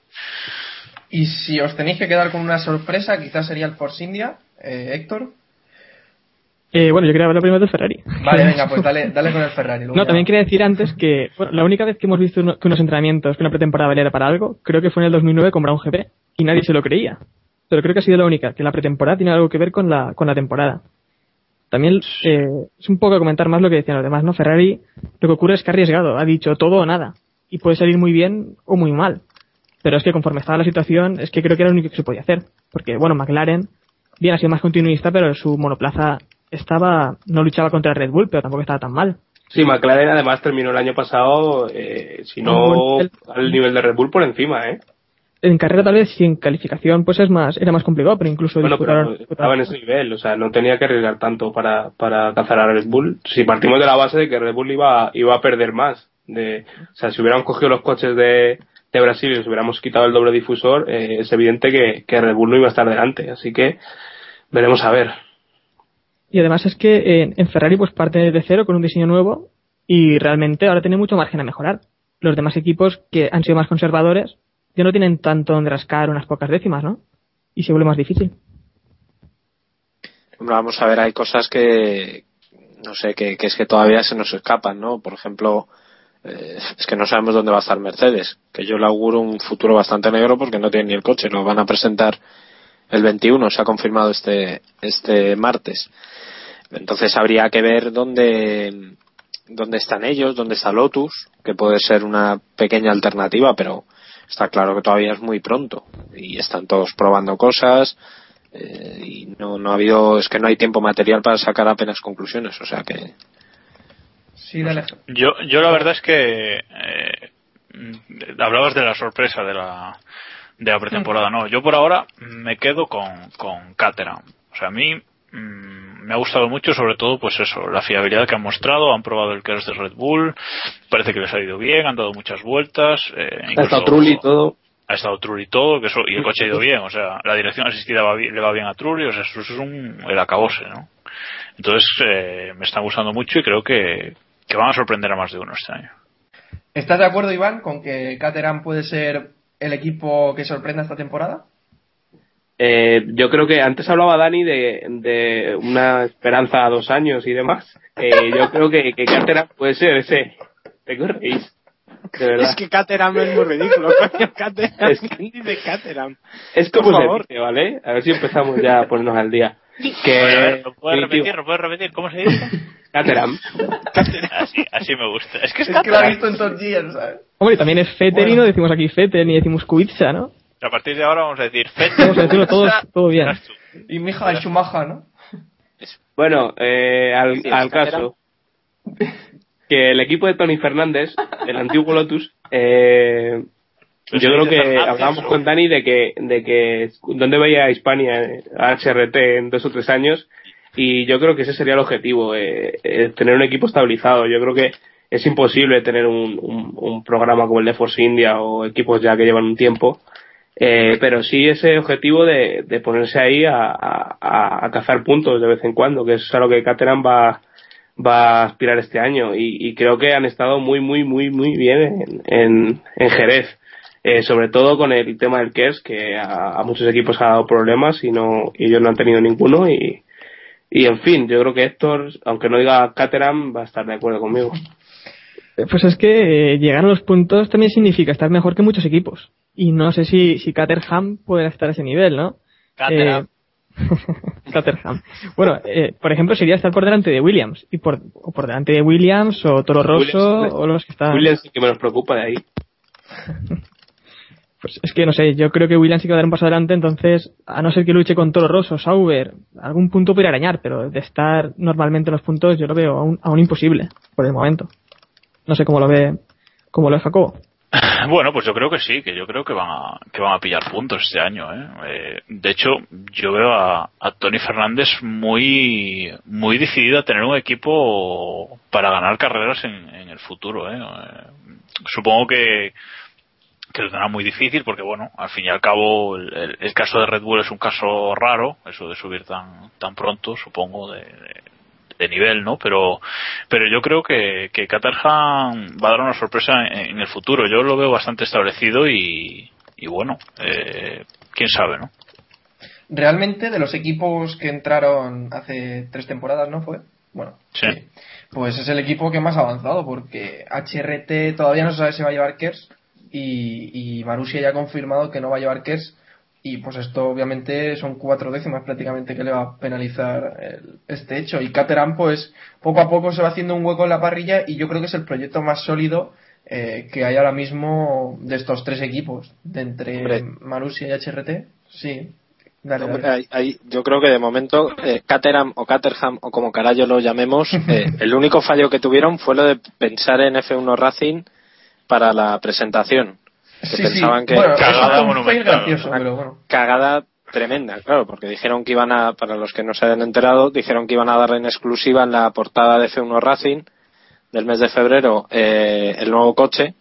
Y si os tenéis que quedar con una sorpresa, quizás sería el Force India, eh, Héctor. Eh, bueno, yo quería hablar primero del Ferrari. Vale, venga, pues dale, dale con el Ferrari. luego No, ya- también quería decir antes que bueno, la única vez que hemos visto uno- que unos entrenamientos, que una pretemporada valiera para algo, creo que fue en el 2009 con Brown GP. Y nadie se lo creía. Pero creo que ha sido la única, que la pretemporada tiene algo que ver con la, con la temporada. También eh, es un poco comentar más lo que decían los demás, ¿no? Ferrari lo que ocurre es que ha arriesgado, ha dicho todo o nada. Y puede salir muy bien o muy mal. Pero es que conforme estaba la situación, es que creo que era lo único que se podía hacer. Porque, bueno, McLaren, bien ha sido más continuista, pero su monoplaza estaba, no luchaba contra Red Bull, pero tampoco estaba tan mal. Sí, McLaren además terminó el año pasado, eh, si no El- al nivel de Red Bull por encima, ¿eh? En carrera tal vez, si en calificación pues es más, era más complicado, pero incluso Bueno, pero estaba en ese nivel, o sea, no tenía que arriesgar tanto para, para alcanzar a Red Bull. Si partimos de la base de que Red Bull iba, iba a perder más, de, o sea, si hubieran cogido los coches de, de Brasil y nos hubiéramos quitado el doble difusor, eh, es evidente que, que Red Bull no iba a estar delante. Así que veremos a ver. Y además es que en, en Ferrari pues parte de cero con un diseño nuevo y realmente ahora tiene mucho margen a mejorar. Los demás equipos que han sido más conservadores ya no tienen tanto donde rascar unas pocas décimas, ¿no? Y se vuelve más difícil. Vamos a ver, hay cosas que, no sé, que, que es que todavía se nos escapan, ¿no? Por ejemplo, eh, es que no sabemos dónde va a estar Mercedes, que yo le auguro un futuro bastante negro porque no tiene ni el coche, lo van a presentar el 21, se ha confirmado este, este martes. Entonces habría que ver dónde, dónde están ellos, dónde está Lotus, que puede ser una pequeña alternativa, pero está claro que todavía es muy pronto y están todos probando cosas eh, y no, no ha habido, es que no hay tiempo material para sacar apenas conclusiones, o sea que Sí, dale. Yo, yo la verdad es que eh, hablabas de la sorpresa de la, de la pretemporada, no. Yo por ahora me quedo con, con Caterham. O sea, a mí mm, me ha gustado mucho, sobre todo, pues eso, la fiabilidad que han mostrado, han probado el KERS de Red Bull, parece que les ha ido bien, han dado muchas vueltas. Eh, Ha incluso- estado Trulli y todo. ha estado Trulli y todo, que eso, y el coche ha ido bien, o sea, la dirección asistida va bien- le va bien a Trulli, o sea, eso es un, el acabose, ¿no? Entonces, eh, me están gustando mucho y creo que, que van a sorprender a más de uno este año. ¿Estás de acuerdo, Iván, con que Caterham puede ser el equipo que sorprenda esta temporada? Eh, yo creo que antes hablaba Dani de, de una esperanza a dos años y demás. Eh, yo creo que, que Caterham puede ser ese. Te corréis. Es que Caterham es muy ridículo, coño, Caterham. Es- ¿Quién dice Caterham? Es Por como un favor. deporte, ¿vale? A ver si empezamos ya a ponernos al día. Que, ¿Lo puedes repetir? ¿Lo puedes repetir? ¿Cómo se dice? Caterham. Así, así me gusta. Es que es, Es que lo ha Caterham. visto en Top Gear, ¿sabes? Hombre, y también es Fetter y Bueno. no decimos aquí Fetter ni decimos Kubica, ¿no? A partir de ahora vamos a decir Fett. Vamos a decirlo todo, todo bien. Y Michael Schumacher, ¿no? Bueno, eh, al, Sí, al caso. Que el equipo de Tony Fernández, el antiguo Lotus, eh, yo creo que hablábamos con Dani de que, de que dónde veía a Hispania a HRT en dos o tres años y yo creo que ese sería el objetivo, eh, eh, tener un equipo estabilizado. Yo creo que es imposible tener un, un, un programa como el de Force India o equipos ya que llevan un tiempo, eh, pero sí ese objetivo de, de ponerse ahí a, a- a- a cazar puntos de vez en cuando, que es a lo que Caterham va, va a aspirar este año y, y creo que han estado muy, muy, muy, muy bien en, en, en Jerez. Eh, sobre todo con el tema del KERS, que a, a muchos equipos ha dado problemas y no y ellos no han tenido ninguno. Y, y en fin, yo creo que Héctor, aunque no diga Caterham, va a estar de acuerdo conmigo. Pues es que eh, llegar a los puntos también significa estar mejor que muchos equipos. Y no sé si, si Caterham puede estar a ese nivel, ¿no? Caterham. Eh, Caterham. Bueno, eh, por ejemplo, sería estar por delante de Williams. Y por, o por delante de Williams, o Toro Rosso, Williams- o los que están. Williams sí que me nos preocupa de ahí. Pues es que no sé, yo creo que Williams sí que va a dar un paso adelante, entonces, a no ser que luche con Toro Rosso, Sauber, algún punto puede arañar, pero de estar normalmente en los puntos yo lo veo aún, aún imposible, por el momento. No sé cómo lo ve, cómo lo ve Jacobo. Bueno, pues yo creo que sí, que yo creo que van a, que van a pillar puntos este año. ¿eh? Eh, de hecho, yo veo a, a Tony Fernández muy, muy decidido a tener un equipo para ganar carreras en, en el futuro. ¿eh? Eh, supongo que, que lo tendrá muy difícil porque, bueno, al fin y al cabo, el, el- el caso de Red Bull es un caso raro, eso de subir tan, tan pronto, supongo, de, de- de nivel, ¿no? Pero, pero yo creo que, que Caterham va a dar una sorpresa en, en el futuro. Yo lo veo bastante establecido y, y bueno, eh, quién sabe, ¿no? Realmente, de los equipos que entraron hace tres temporadas, ¿no fue? Bueno, Sí. Pues es el equipo que más ha avanzado, porque HRT todavía no se sabe si va a llevar Kers y, y Marussia ya ha confirmado que no va a llevar Kers. Y pues esto obviamente son cuatro décimas prácticamente que le va a penalizar el- este hecho. Y Caterham pues poco a poco se va haciendo un hueco en la parrilla y yo creo que es el proyecto más sólido eh, que hay ahora mismo de estos tres equipos, de entre Hombre. Marussia y HRT. Sí, dale, Hombre, dale. hay- hay- yo creo que de momento eh, Caterham o Caterham o como carajo lo llamemos, eh, el único fallo que tuvieron fue lo de pensar en F1 Racing para la presentación. Que Sí, sí. pensaban que Bueno, Cagada fue un fail monumental. gracioso, pero bueno. cagada tremenda, claro, porque dijeron que iban a, para los que no se hayan enterado, dijeron que iban a dar en exclusiva en la portada de F1 Racing del mes de febrero eh, el nuevo coche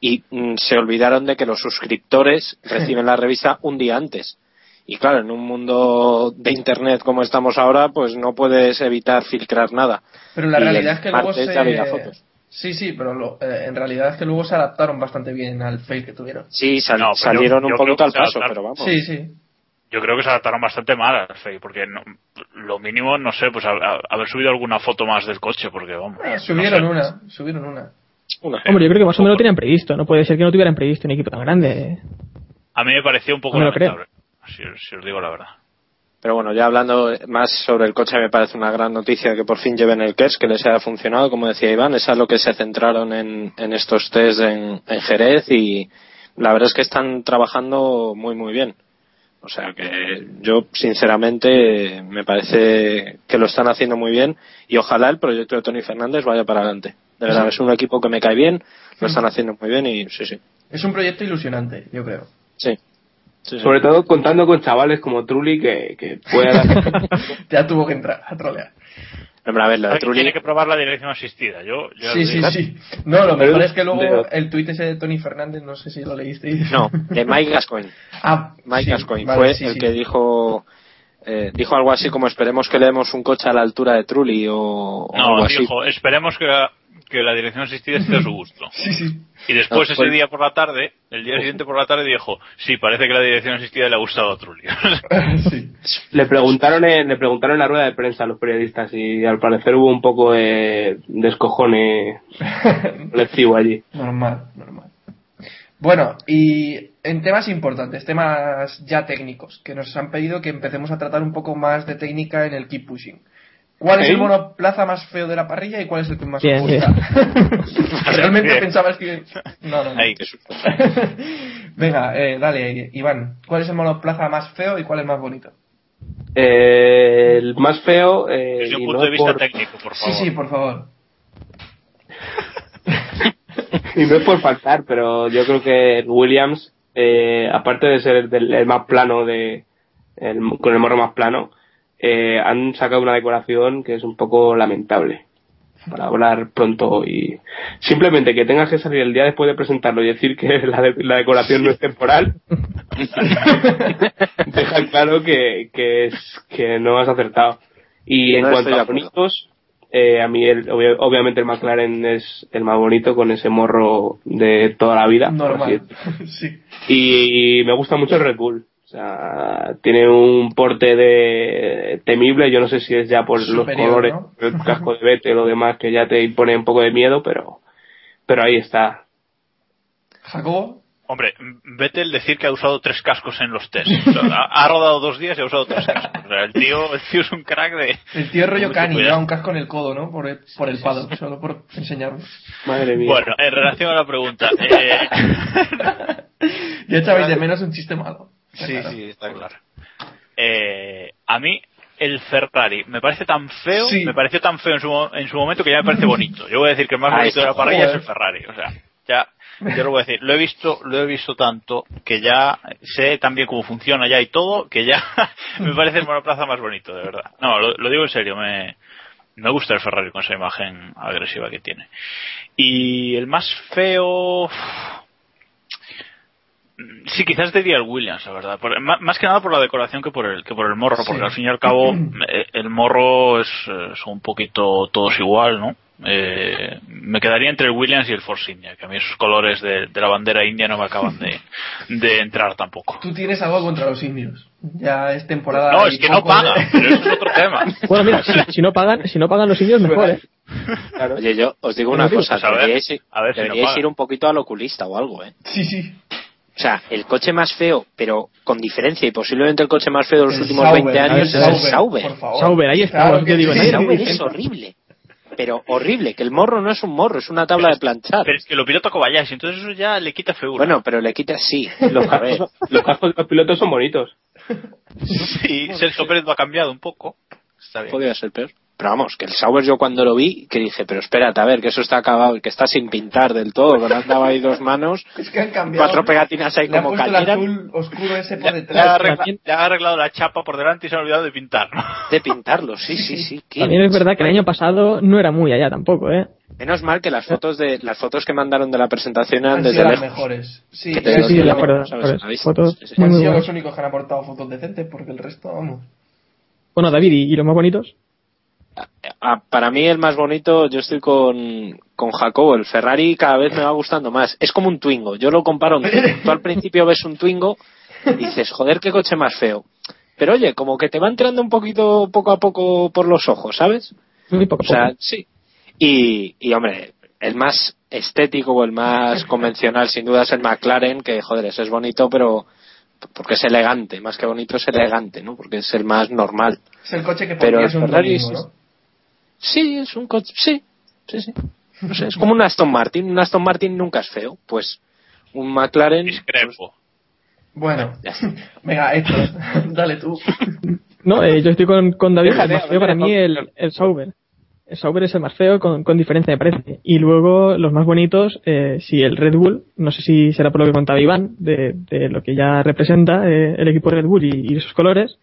y mm, se olvidaron de que los suscriptores reciben la revista un día antes. Y claro, en un mundo de internet como estamos ahora, pues no puedes evitar filtrar nada. Pero la Y realidad es que luego se... ya había fotos. Sí, sí, pero lo- eh, en realidad es que luego se adaptaron bastante bien al fail que tuvieron. Sí, sal- No, salieron yo- un yo poquito al paso, adaptaron. pero vamos. Sí, sí. Yo creo que se adaptaron bastante mal al FEI, porque no- lo mínimo, no sé, pues a- a- haber subido alguna foto más del coche, porque vamos. No subieron sé. una, subieron una. Hombre, yo creo que más o menos lo tenían previsto. No puede ser que no tuvieran previsto un equipo tan grande. A mí me pareció un poco No me lo creo. lamentable, si, si os digo la verdad. Pero bueno, ya hablando más sobre el coche, me parece una gran noticia que por fin lleven el KERS, que les haya funcionado, como decía Iván, es a lo que se centraron en, en estos test en, en Jerez y la verdad es que están trabajando muy muy bien. O sea que yo sinceramente me parece que lo están haciendo muy bien y ojalá el proyecto de Tony Fernández vaya para adelante. De verdad, es un equipo que me cae bien, lo están haciendo muy bien y sí, sí. Es un proyecto ilusionante, yo creo. Sí. Sí, sí. Sobre todo contando con chavales como Trulli que, que puedan ya tuvo que entrar a trolear. A ver, lo de Trulli- Tiene que probar la dirección asistida. Yo, yo Sí, sí, sí. No, lo mejor es que luego el tuit ese de Tony Fernández, no sé si lo leísteis. No, de Mike Gascoigne. Ah, Mike sí, Gascoigne vale, fue sí, el sí. que dijo eh, dijo algo así como esperemos que le demos un coche a la altura de Trulli o, o algo No, así. dijo, esperemos que la, que la dirección asistida esté a su gusto. Sí, sí. Y después No, ese fue- día por la tarde, el día siguiente por la tarde dijo, sí, parece que la dirección asistida le ha gustado a Trulli. sí. le preguntaron en, le preguntaron en la rueda de prensa a los periodistas y al parecer hubo un poco de descojone colectivo allí. Normal, normal. Bueno, y en temas importantes, temas ya técnicos, que nos han pedido que empecemos a tratar un poco más de técnica en el keep pushing. ¿Cuál es el monoplaza más feo de la parrilla y cuál es el que más Bien, os gusta? Realmente Bien. pensabas que... No, no, no. Ahí. Venga, eh, dale, Iván. ¿Cuál es el monoplaza más feo y cuál es más bonito? Eh, el más feo eh, Desde un y punto no de vista por- técnico, por Sí, favor. sí, por favor. y no es por faltar, pero yo creo que Williams, eh, aparte de ser el, del- el más plano de el- con el morro más plano, eh, han sacado una decoración que es un poco lamentable para hablar pronto y simplemente que tengas que salir el día después de presentarlo y decir que la, de- la decoración no es temporal deja claro que, que, es, que no has acertado y en cuanto a bonitos eh, a mí el- obvia- obviamente el McLaren es el más bonito con ese morro de toda la vida por así Normal. sí. y me gusta mucho el Red Bull sea, tiene un porte de temible, yo no sé si es ya por Superior, los colores, ¿no? el casco de Vettel o demás que ya te impone un poco de miedo, pero pero ahí está. Jacobo. Hombre, Vettel decir que ha usado tres cascos en los test. O sea, ha, ha rodado dos días y ha usado tres cascos. O sea, el tío, el tío es un crack de... El tío rollo Mucho cani, lleva un casco en el codo, ¿no? Por el, por el pado, solo por enseñarnos. Madre mía. Bueno, en relación a la pregunta... eh, Ya echabais de menos un chiste malo. Sí, claro. sí, está claro. Eh, a mí el Ferrari me parece tan feo, Sí. me pareció tan feo en su, mo- en su momento que ya me parece bonito. Yo voy a decir que el más Ahí bonito de la parrilla es el Ferrari, o sea, ya yo lo voy a decir, lo he visto, lo he visto tanto que ya sé también cómo funciona ya y todo, que ya me parece el monoplaza más bonito, de verdad. No, lo, lo digo en serio, me me gusta el Ferrari con esa imagen agresiva que tiene. Y el más feo Sí, quizás diría el Williams, la verdad. Por- má- más que nada por la decoración que por el que por el morro, Sí. porque al fin y al cabo eh, el morro es, eh, son un poquito todos igual, ¿no? Eh, me quedaría entre el Williams y el Force India, que a mí esos colores de, de la bandera india no me acaban de, de entrar tampoco. Tú tienes algo contra los indios. Ya es temporada. No, es que no de- pagan, pero eso es otro tema. Bueno, mira, si, si no pagan, si no pagan los indios, mejor, ¿eh? Oye, yo os digo una cosa, pues a ver, deberíais, ir- a ver si no deberíais ir un poquito al oculista o algo, ¿eh? Sí, sí. O sea, el coche más feo, pero con diferencia y posiblemente el coche más feo de los El últimos Sauber, 20 a ver, años es el Sauber. Por favor. Sauber, ahí estamos, Claro que digo, sí. Sauber es horrible. Pero horrible, que el morro no es un morro, es una tabla de planchar. Pero es que lo pilota Kobayashi, entonces eso ya le quita figura. Bueno, pero le quitas sí. Los A ver, cascos, los cascos de los pilotos son bonitos. sí, Sergio Pérez lo ha cambiado un poco. Está bien. podría ser peor. Pero vamos, que el Sauber yo cuando lo vi, que dije, pero espérate, a ver, que eso está acabado, que está sin pintar del todo, que no andaba ahí dos manos, Es que han cambiado. cuatro pegatinas ahí Le han como puesto el cañera, azul oscuro ese por Ya, detrás. ha arregla- ya ha arreglado la chapa por delante y se ha olvidado de pintar. ¿no? de pintarlo, sí, sí, sí. También es verdad que el año pasado no era muy allá tampoco, ¿eh? Menos mal que las fotos de las fotos que mandaron de la presentación eran Han desde sido las mejores. Sí, Que te sí, sí, la- acuerdo, ¿sabes? Fotos Sí, sí. han sido los únicos que han aportado fotos decentes porque el resto, vamos. Bueno, David, ¿y, y los más bonitos? Para mí el más bonito, yo estoy con, con Jacobo, el Ferrari cada vez me va gustando más. Es como un Twingo, yo lo comparo. a un Twingo. Tú al principio ves un Twingo y dices, joder, qué coche más feo. Pero oye, como que te va entrando un poquito, poco a poco por los ojos, ¿sabes? Muy poco O sea, poco. sí. Y, y hombre, el más estético o el más convencional sin duda es el McLaren, que joder, ese es bonito, pero porque es elegante, más que bonito es elegante, ¿no? Porque es el más normal. Es el coche que Pero pondrías el un Ferrari domingo. Sí, es un coche, sí, sí, sí. No sé, es como un Aston Martin, un Aston Martin nunca es feo, pues un McLaren Discrepo. Bueno, ya está. venga, Héctor, dale tú. No, eh, yo estoy con, con David, el Déjale, más feo déjale, para mí el, el Sauber. El Sauber es el más feo con, con diferencia de precio. Y luego los más bonitos, eh, sí, el Red Bull, no sé si será por lo que contaba Iván, de, de lo que ya representa eh, el equipo Red Bull y, y sus colores.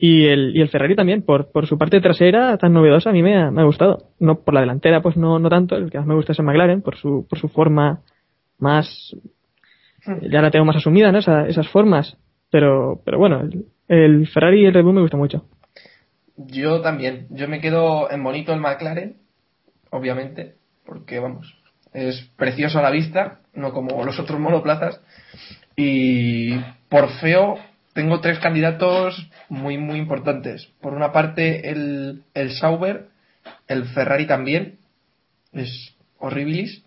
Y el, y el Ferrari también, por, por su parte trasera tan novedosa, a mí me ha, me ha gustado. No por la delantera, pues no, no tanto, el que más me gusta es el McLaren, por su, por su forma más, ya la tengo más asumida, ¿no? Esa- esas formas. Pero, pero bueno, el, el Ferrari y el Red Bull me gusta mucho. Yo también. Yo me quedo en bonito el McLaren, obviamente, porque vamos, es precioso a la vista, no como los otros monoplazas. Y por feo, tengo tres candidatos muy, muy importantes. Por una parte, el, el Sauber, el Ferrari también, es horribilis.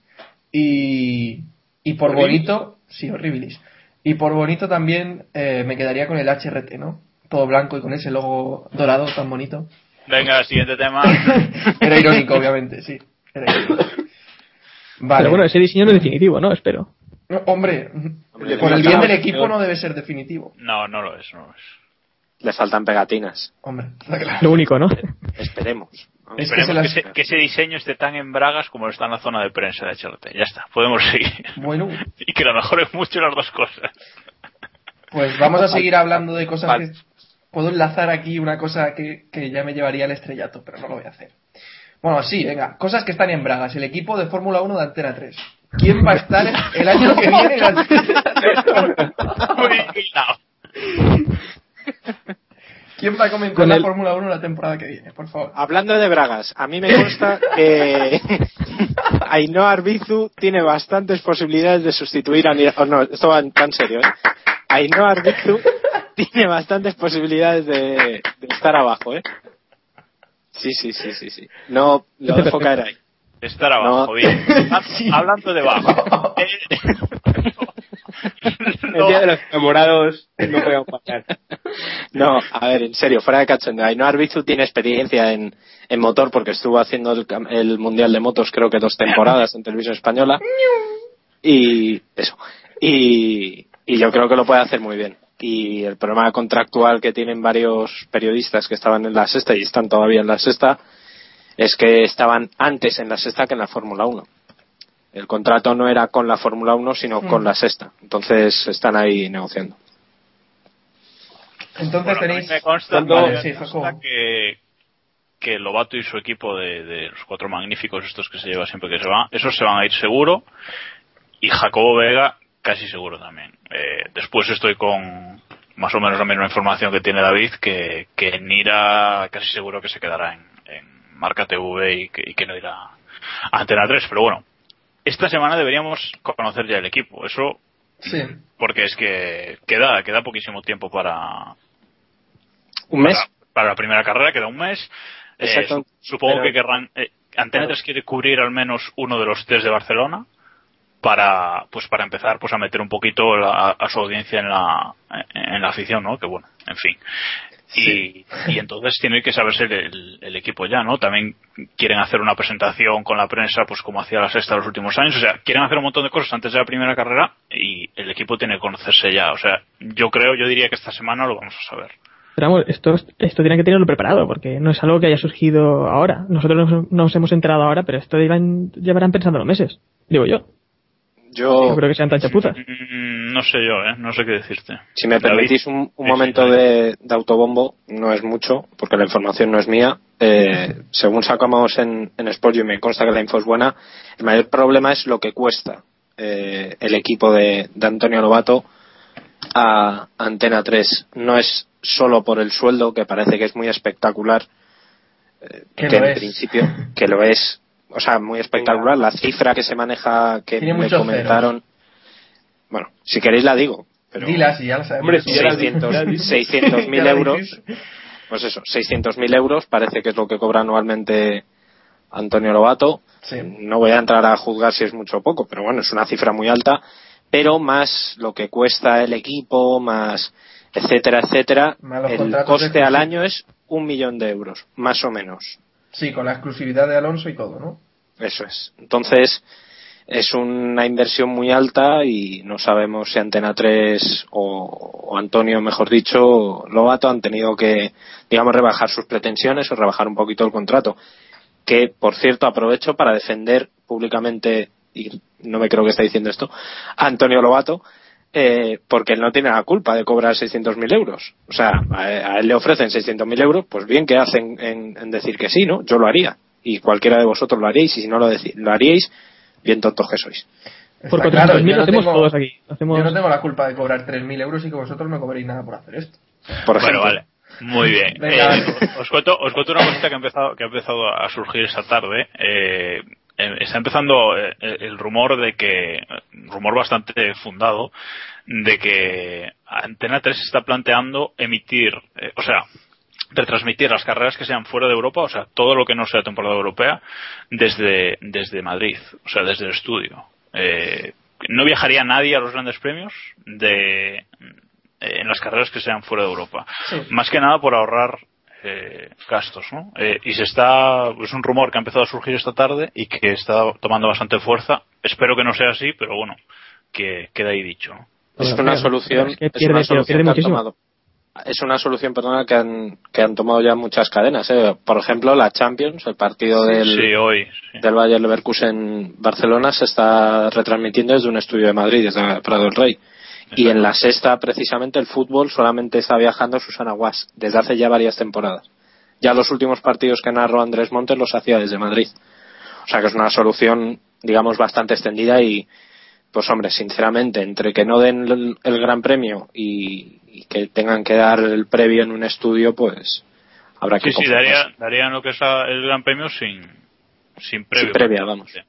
Y, y por ¿Horribilis? bonito, sí, horribilis. Y por bonito también eh, me quedaría con el HRT, ¿no? Todo blanco y con ese logo dorado tan bonito. Venga, siguiente tema. Era irónico, obviamente, sí. Era irónico. Vale. Pero bueno, ese diseño no es definitivo, ¿no? Espero. No, hombre, Hombre, por el bien del equipo no debe ser definitivo. No, no lo es, no lo es. le faltan pegatinas. Hombre, está claro. Lo único, ¿no? Esperemos. Es que Esperemos que, las- ese, que ese diseño esté tan en bragas como está en la zona de prensa de HRT. Ya está, podemos seguir. Bueno, Y que lo mejor es mucho las dos cosas. pues vamos a seguir hablando de cosas que... Puedo enlazar aquí una cosa que, que ya me llevaría al estrellato, pero no lo voy a hacer. Bueno, sí, venga. Cosas que están en bragas. El equipo de Fórmula 1 de Antena 3. ¿Quién va a estar el año que viene en Antena 3? Muy indignado. ¿Quién va a comentar Con la el- Fórmula 1 la temporada que viene? Por favor. Hablando de bragas, a mí me consta que Ainhoa Arbizu tiene bastantes posibilidades de sustituir a Nira- oh, no, esto va tan serio, ¿eh? Ainhoa Arbizu tiene bastantes posibilidades de, de estar abajo, ¿eh? Sí, sí, sí, sí, sí. No, lo dejo caer ahí. Estar abajo, No. bien. Ha- Hablando de bajo. Eh, El día de los enamorados no podemos pasar. No, a ver, en serio, fuera de cachondeo. Ainhoa Arbizu tiene experiencia en, en motor porque estuvo haciendo el, el Mundial de Motos creo que dos temporadas en Televisión Española. Y eso. Y, y yo creo que lo puede hacer muy bien. Y el problema contractual que tienen varios periodistas que estaban en la sexta y están todavía en la sexta es que estaban antes en la sexta que en la Fórmula 1. El contrato no era con la Fórmula 1, sino con Mm. la sexta. Entonces están ahí negociando. Entonces bueno, tenéis... me consta, me sí, que, que Lobato y su equipo de, de los cuatro magníficos estos que se lleva siempre que se van, esos se van a ir seguro y Jacobo Vega casi seguro también. Eh, después estoy con más o menos la misma información que tiene David, que, que Nira casi seguro que se quedará en Marca TV y que, y que no irá a Antena 3. Pero bueno, esta semana deberíamos conocer ya el equipo. Eso Sí. porque es que queda, queda poquísimo tiempo para, ¿Un mes? para, para la primera carrera, queda un mes. Eh, Exacto. supongo Pero- que querrán. eh, Antena Claro. 3 quiere cubrir al menos uno de los test de Barcelona para pues para empezar pues a meter un poquito la- a su audiencia en la en la afición no que bueno en fin y, y entonces tiene que saberse el, el- el equipo ya no también quieren hacer una presentación con la prensa pues como hacía la sexta los últimos años. O sea quieren hacer un montón de cosas antes de la primera carrera y el equipo tiene que conocerse ya. O sea yo creo yo diría que esta semana lo vamos a saber. Pero vamos, esto, esto tiene que tenerlo preparado, porque no es algo que haya surgido ahora. Nosotros nos, nos hemos enterado ahora, pero esto llevan, llevarán pensando meses, digo yo. Yo No creo que sean tan chapuzas. Mm, No sé yo, ¿eh? No sé qué decirte. Si me David. permitís un, un momento de, de autobombo, no es mucho, porque la información no es mía. Eh, según sacamos en, en Sport, y me consta que la info es buena, el mayor problema es lo que cuesta eh, el equipo de, de Antonio Lobato a Antena 3. No es solo por el sueldo, que parece que es muy espectacular, eh, Que en es. principio, que lo es, o sea, muy espectacular. La cifra que se maneja, que Tiene me comentaron, bueno, si queréis la digo. Pero Dila, si ya lo sabemos. Hombre, si ya la has dicho, 600 ya la has dicho. 600.000 Ya lo euros, dijiste. pues eso, 600.000 euros parece que es lo que cobra anualmente Antonio Lobato. Sí. No voy a entrar a juzgar si es mucho o poco, pero bueno, es una cifra muy alta. Pero más lo que cuesta el equipo, más etcétera, etcétera, el coste al año es un millón de euros, más o menos. Sí, con la exclusividad de Alonso y todo, ¿no? Eso es. Entonces, es una inversión muy alta y no sabemos si Antena 3 o, o Antonio, mejor dicho, Lobato han tenido que, digamos, rebajar sus pretensiones o rebajar un poquito el contrato. Que, por cierto, aprovecho para defender públicamente, y no me creo que esté diciendo esto, a Antonio Lobato, eh, porque él no tiene la culpa de cobrar 600.000 euros. O sea, a, a él le ofrecen 600.000 euros, pues bien que hacen en, en decir que sí, ¿no? Yo lo haría. Y cualquiera de vosotros lo haríais, y si no lo, lo haríais, bien tontos que sois. Por Está 400.000 claro, yo lo no hacemos tengo- todos aquí. Hacemos- Yo no tengo la culpa de cobrar 3.000 euros y que vosotros no cobréis nada por hacer esto. Por Bueno, ejemplo. vale. Muy bien. Venga. Eh, os, cuento, os cuento una cosita que ha empezado, que ha empezado a surgir esta tarde. Eh, está empezando eh, el rumor de que, rumor bastante fundado, de que Antena 3 está planteando emitir, eh, o sea, retransmitir las carreras que sean fuera de Europa, o sea, todo lo que no sea temporada europea, desde, desde Madrid, o sea, desde el estudio. Eh, no viajaría nadie a los grandes premios de, eh, en las carreras que sean fuera de Europa. Sí. Más que nada por ahorrar eh, gastos, ¿no? Eh, y se está, es un rumor que ha empezado a surgir esta tarde y que está tomando bastante fuerza. Espero que no sea así, pero bueno, que queda ahí dicho. ¿no? Es una solución, es que es una solución que han tomado. Es una solución, perdona, que han, que han tomado ya muchas cadenas. ¿eh? Por ejemplo, la Champions, el partido del, Sí, hoy. sí. del Bayer Leverkusen Barcelona se está retransmitiendo desde un estudio de Madrid, desde Prado del Rey. Y en la sexta, precisamente, el fútbol solamente está viajando Susana Guas, desde hace ya varias temporadas. Ya los últimos partidos que narró Andrés Montes los hacía desde Madrid. O sea que es una solución, digamos, bastante extendida y, pues hombre, sinceramente, entre que no den el, el gran premio y, y que tengan que dar el previo en un estudio, pues habrá que Sí, sí, daría, darían lo que es a- el Gran Premio sin, sin previo. Sin previa, vamos. Sí.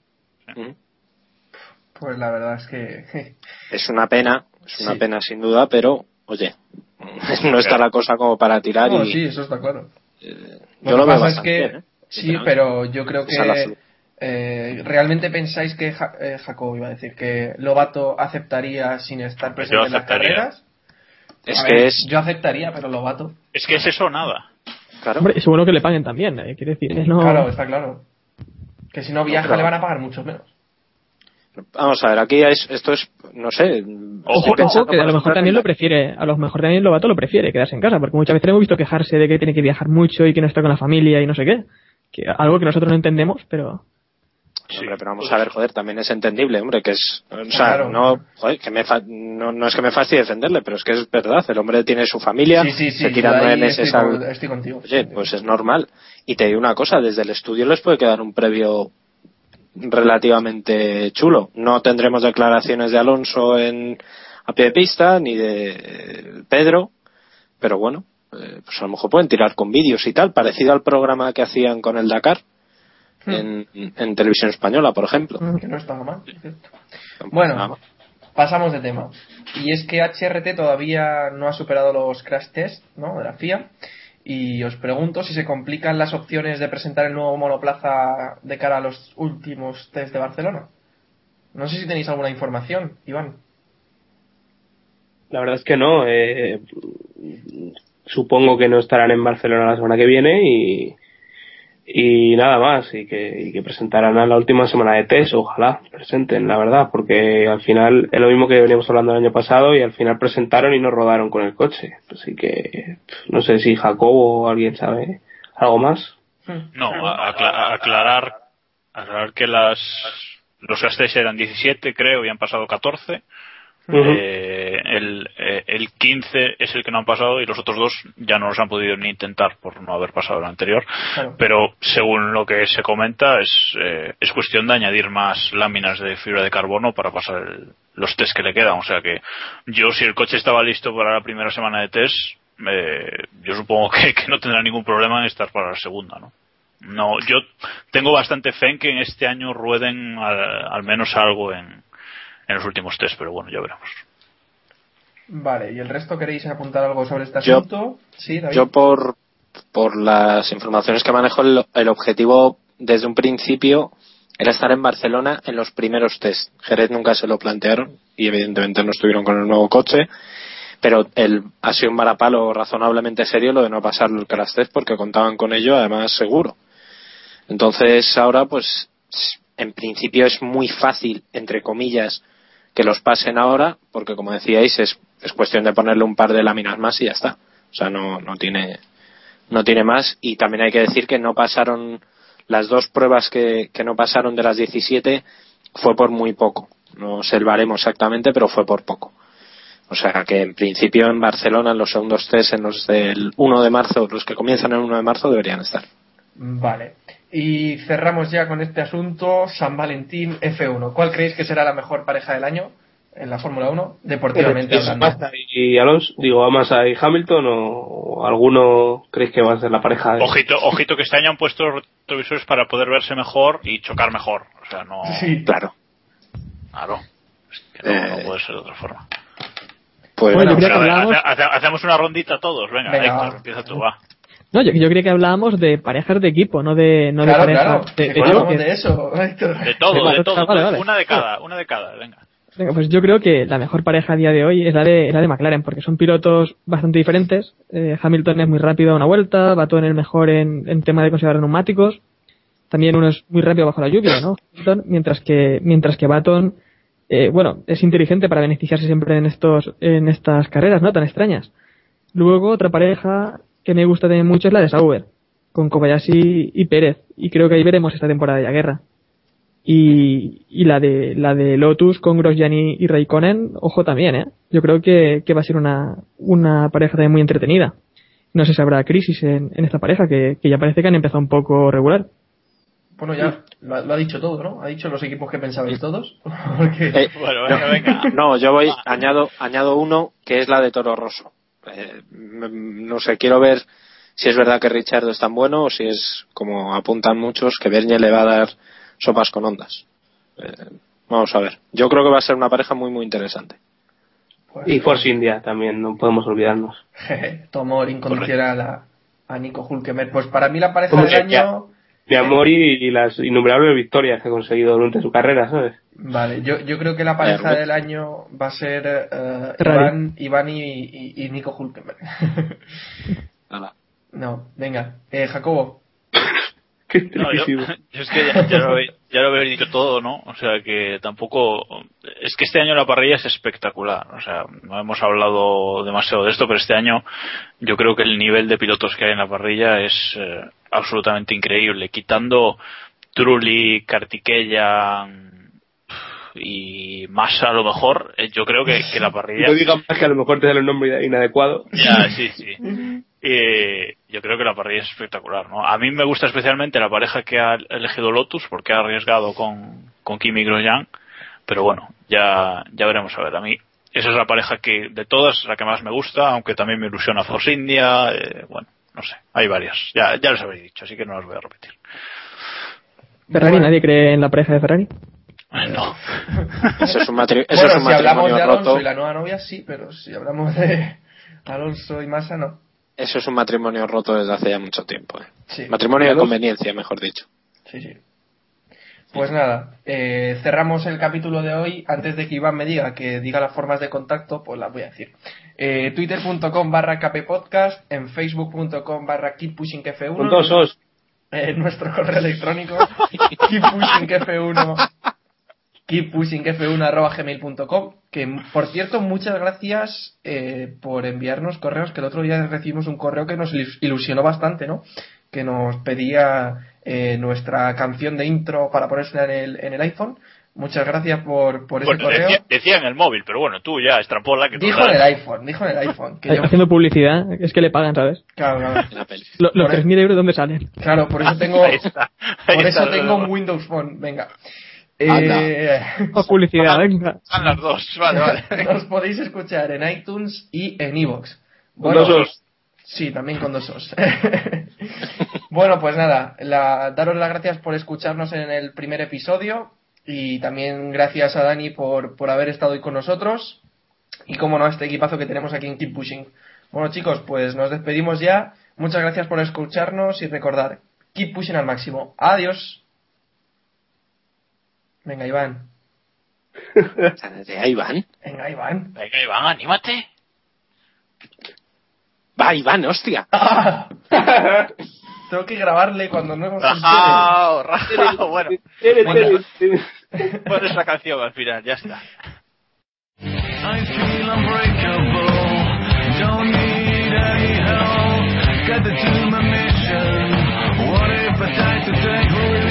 Pues la verdad es que. Es una pena, es una Sí. pena sin duda, pero oye, no está la cosa como para tirar No, y sí, eso está claro. yo Lo lo que veo pasa es que. bien, ¿eh? Sí, pero yo creo que. eh, ¿Realmente pensáis que Ja- eh, Jacob iba a decir que Lobato aceptaría sin estar Pues presente en las carreras? Es A que ver, es, Yo aceptaría, pero Lobato. Es que es eso nada. claro, Hombre, es bueno que le paguen también, eh, quiere decir, eh, no... Claro, está claro. Que si no viaja claro. le van a pagar mucho menos. Vamos a ver, aquí es, esto es, no sé, Ojo, Estoy no, que a lo mejor también lo prefiere, a lo mejor también Lobato lo prefiere quedarse en casa, porque muchas veces hemos visto quejarse de que tiene que viajar mucho y que no está con la familia y no sé qué. Que, algo que nosotros no entendemos, pero... Hombre, pero vamos a ver, joder, también es entendible, hombre, que es, o sea, Claro. no, joder, que me fa- no, no es que me fastidie defenderle, pero es que es verdad, el hombre tiene su familia, Sí, sí, sí. se tira nueve meses estoy, al, con- estoy contigo. Oye, pues es normal. Y te digo una cosa, desde el estudio les puede quedar un previo relativamente chulo. No tendremos declaraciones de Alonso en a pie de pista ni de Pedro, pero bueno, eh, pues a lo mejor pueden tirar con vídeos y tal, parecido al programa que hacían con el Dakar en, en televisión española, por ejemplo. Que no mal. Bueno, Nada. pasamos de tema. Y es que HRT todavía no ha superado los crash test ¿no? de la FIA. Y os pregunto si se complican las opciones de presentar el nuevo monoplaza de cara a los últimos test de Barcelona. No sé si tenéis alguna información, Iván. La verdad es que no. eh, supongo que no estarán en Barcelona la semana que viene y y nada más y que, y que presentaran a la última semana de test ojalá presenten la verdad porque al final es lo mismo que veníamos hablando el año pasado y al final presentaron y no rodaron con el coche. Así que no sé si Jacobo o alguien sabe algo más. No aclarar aclarar que las los test eran 17 creo y han pasado 14 eh, el, eh, el 15 es el que no han pasado y los otros dos ya no los han podido ni intentar por no haber pasado el anterior. Pero según lo que se comenta, es, eh, es cuestión de añadir más láminas de fibra de carbono para pasar los test que le quedan. O sea que yo, si el coche estaba listo para la primera semana de test, yo supongo que, que, no tendrá ningún problema en estar para la segunda, ¿no? No, yo tengo bastante fe en que en este año rueden al menos algo en, en los últimos test, pero bueno, ya veremos. Vale, ¿y el resto queréis apuntar algo sobre este asunto? Yo, sí, yo por, por las informaciones que manejo, el, objetivo desde un principio era estar en Barcelona en los primeros test. Jerez nunca se lo plantearon y evidentemente no estuvieron con el nuevo coche, pero el, ha sido un varapalo razonablemente serio lo de no pasar el crash test porque contaban con ello además seguro. Entonces ahora pues en principio es muy fácil, entre comillas, que los pasen ahora, porque como decíais, es, es cuestión de ponerle un par de láminas más y ya está. O sea, no, no tiene, no tiene más. Y también hay que decir que no pasaron, las dos pruebas que, que no pasaron de las 17 fue por muy poco. No observaremos exactamente, pero fue por poco. O sea que en principio en Barcelona en los segundos test, en los del 1 de marzo, los que comienzan el 1 de marzo deberían estar. Vale. Y cerramos ya con este asunto, San Valentín F1. ¿Cuál creéis que será la mejor pareja del año en la Fórmula 1, deportivamente hablando? ¿Y Alonso? Digo, Massa y Hamilton o alguno creéis que va a ser la pareja? De... Ojito, ojito que este año han puesto retrovisores para poder verse mejor y chocar mejor. O sea, no... Sí, claro. Claro. Es que no, no puede ser de otra forma. Pues bueno, hacemos una rondita todos. Venga, venga Héctor, empieza tú, va. No, yo, yo creía que hablábamos de parejas de equipo, no de, no claro, de claro. De, de, de, de eso, De todo, de todo. Vale, vale. Una de cada, una de cada, venga. Venga, pues yo creo que la mejor pareja a día de hoy es la de, la de McLaren, porque son pilotos bastante diferentes. Eh, Hamilton es muy rápido a una vuelta, Baton es mejor en, en tema de conservar neumáticos. También uno es muy rápido bajo la lluvia, ¿no? mientras que, mientras que Baton, eh, bueno, es inteligente para beneficiarse siempre en estos, en estas carreras, ¿no? Tan extrañas. Luego, otra pareja que me gusta también mucho es la de Sauber, con Kobayashi y Pérez. Y creo que ahí veremos esta temporada de la guerra. Y, y la de la de Lotus con Grosjean y, y Raikkonen, ojo también, ¿eh? Yo creo que, que va a ser una, una pareja también muy entretenida. No sé si habrá crisis en, en esta pareja, que, que ya parece que han empezado un poco regular. Bueno, ya lo, lo, ha dicho todo, ¿no? Ha dicho los equipos que pensabais todos. Porque... eh, bueno, venga, venga. No, yo voy, añado, añado uno que es la de Toro Rosso eh, no sé, quiero ver si es verdad que Richard es tan bueno o si es, como apuntan muchos, que Bernie le va a dar sopas con ondas. Eh, vamos a ver. Yo creo que va a ser una pareja muy, muy interesante. Pues, y Force India también, no podemos olvidarnos. Tomó incondicional a, a Nico Hulkemer. Pues para mí la pareja del año mi amor y, y, las innumerables victorias que ha conseguido durante su carrera, ¿sabes? Vale, yo, yo creo que la pareja del año va a ser uh, Iván, Iván y, y, y, Nico Hulkenberg. no, venga, eh, Jacobo. no, yo, yo, es que ya, ya, lo, ya, lo, habéis dicho todo, ¿no? O sea que tampoco. Es que este año la parrilla es espectacular. O sea, no hemos hablado demasiado de esto, pero este año yo creo que el nivel de pilotos que hay en la parrilla es. Eh, absolutamente increíble, quitando Trulli, Kartikeya y más a lo mejor, eh, yo creo que, que la parrilla... No digas más que a lo mejor te da el nombre inadecuado. Ya, sí, sí. Eh, yo creo que la parrilla es espectacular, ¿no? A mí me gusta especialmente la pareja que ha elegido Lotus porque ha arriesgado con, con Kimi Grosjean, pero bueno, ya, ya veremos a ver. A mí esa es la pareja que de todas la que más me gusta, aunque también me ilusiona Force India, eh, bueno, no sé, hay varias. Ya, ya los habéis dicho, así que no las voy a repetir. ¿Ferrari? ¿Nadie cree en la pareja de Ferrari? No. Eso es un, matri eso bueno, es un si matrimonio hablamos de Alonso roto. y la nueva novia, sí, pero si hablamos de Alonso y Massa, no. Eso es un matrimonio roto desde hace ya mucho tiempo. ¿eh? Sí. Matrimonio de conveniencia, mejor dicho. Sí, sí. Pues nada, eh, cerramos el capítulo de hoy. Antes de que Iván me diga que diga las formas de contacto, pues las voy a decir. Eh, Twitter.com barra kppodcast, en Facebook.com barra keeppushingf1. Con dos os. en nuestro correo electrónico keeppushingf1 keeppushingf1 que por cierto muchas gracias eh, por enviarnos correos que el otro día recibimos un correo que nos ilusionó bastante no que nos pedía eh, nuestra canción de intro para ponérsela en el, en el iPhone Muchas gracias por, por ese correo. Decía, en el móvil, pero bueno, tú ya extrapola que Dijo en el iPhone, dijo en el iPhone. Haciendo publicidad, es que le pagan, ¿sabes? Claro, claro. los 3.000 euros, ¿dónde salen? Claro, por eso tengo, por eso tengo un Windows Phone, venga. Eh, publicidad, venga. Están las dos, vale, vale. Nos podéis escuchar en iTunes y en Evox. Bueno, dos Sí, también con dos os. bueno, pues nada, la, daros las gracias por escucharnos en el primer episodio y también gracias a Dani por, por haber estado hoy con nosotros. Y como no, a este equipazo que tenemos aquí en Keep Pushing. Bueno, chicos, pues nos despedimos ya. Muchas gracias por escucharnos y recordar, Keep Pushing al máximo. Adiós. Venga, Iván. Venga, Iván. Venga, Iván. Venga, Iván, anímate. Va, Iván, hostia. Ah, tengo que grabarle cuando no hemos rajao, rajao, bueno. Pon esa canción al final, ya está. I feel unbreakable, don't need any help, got the mission, what if I die today,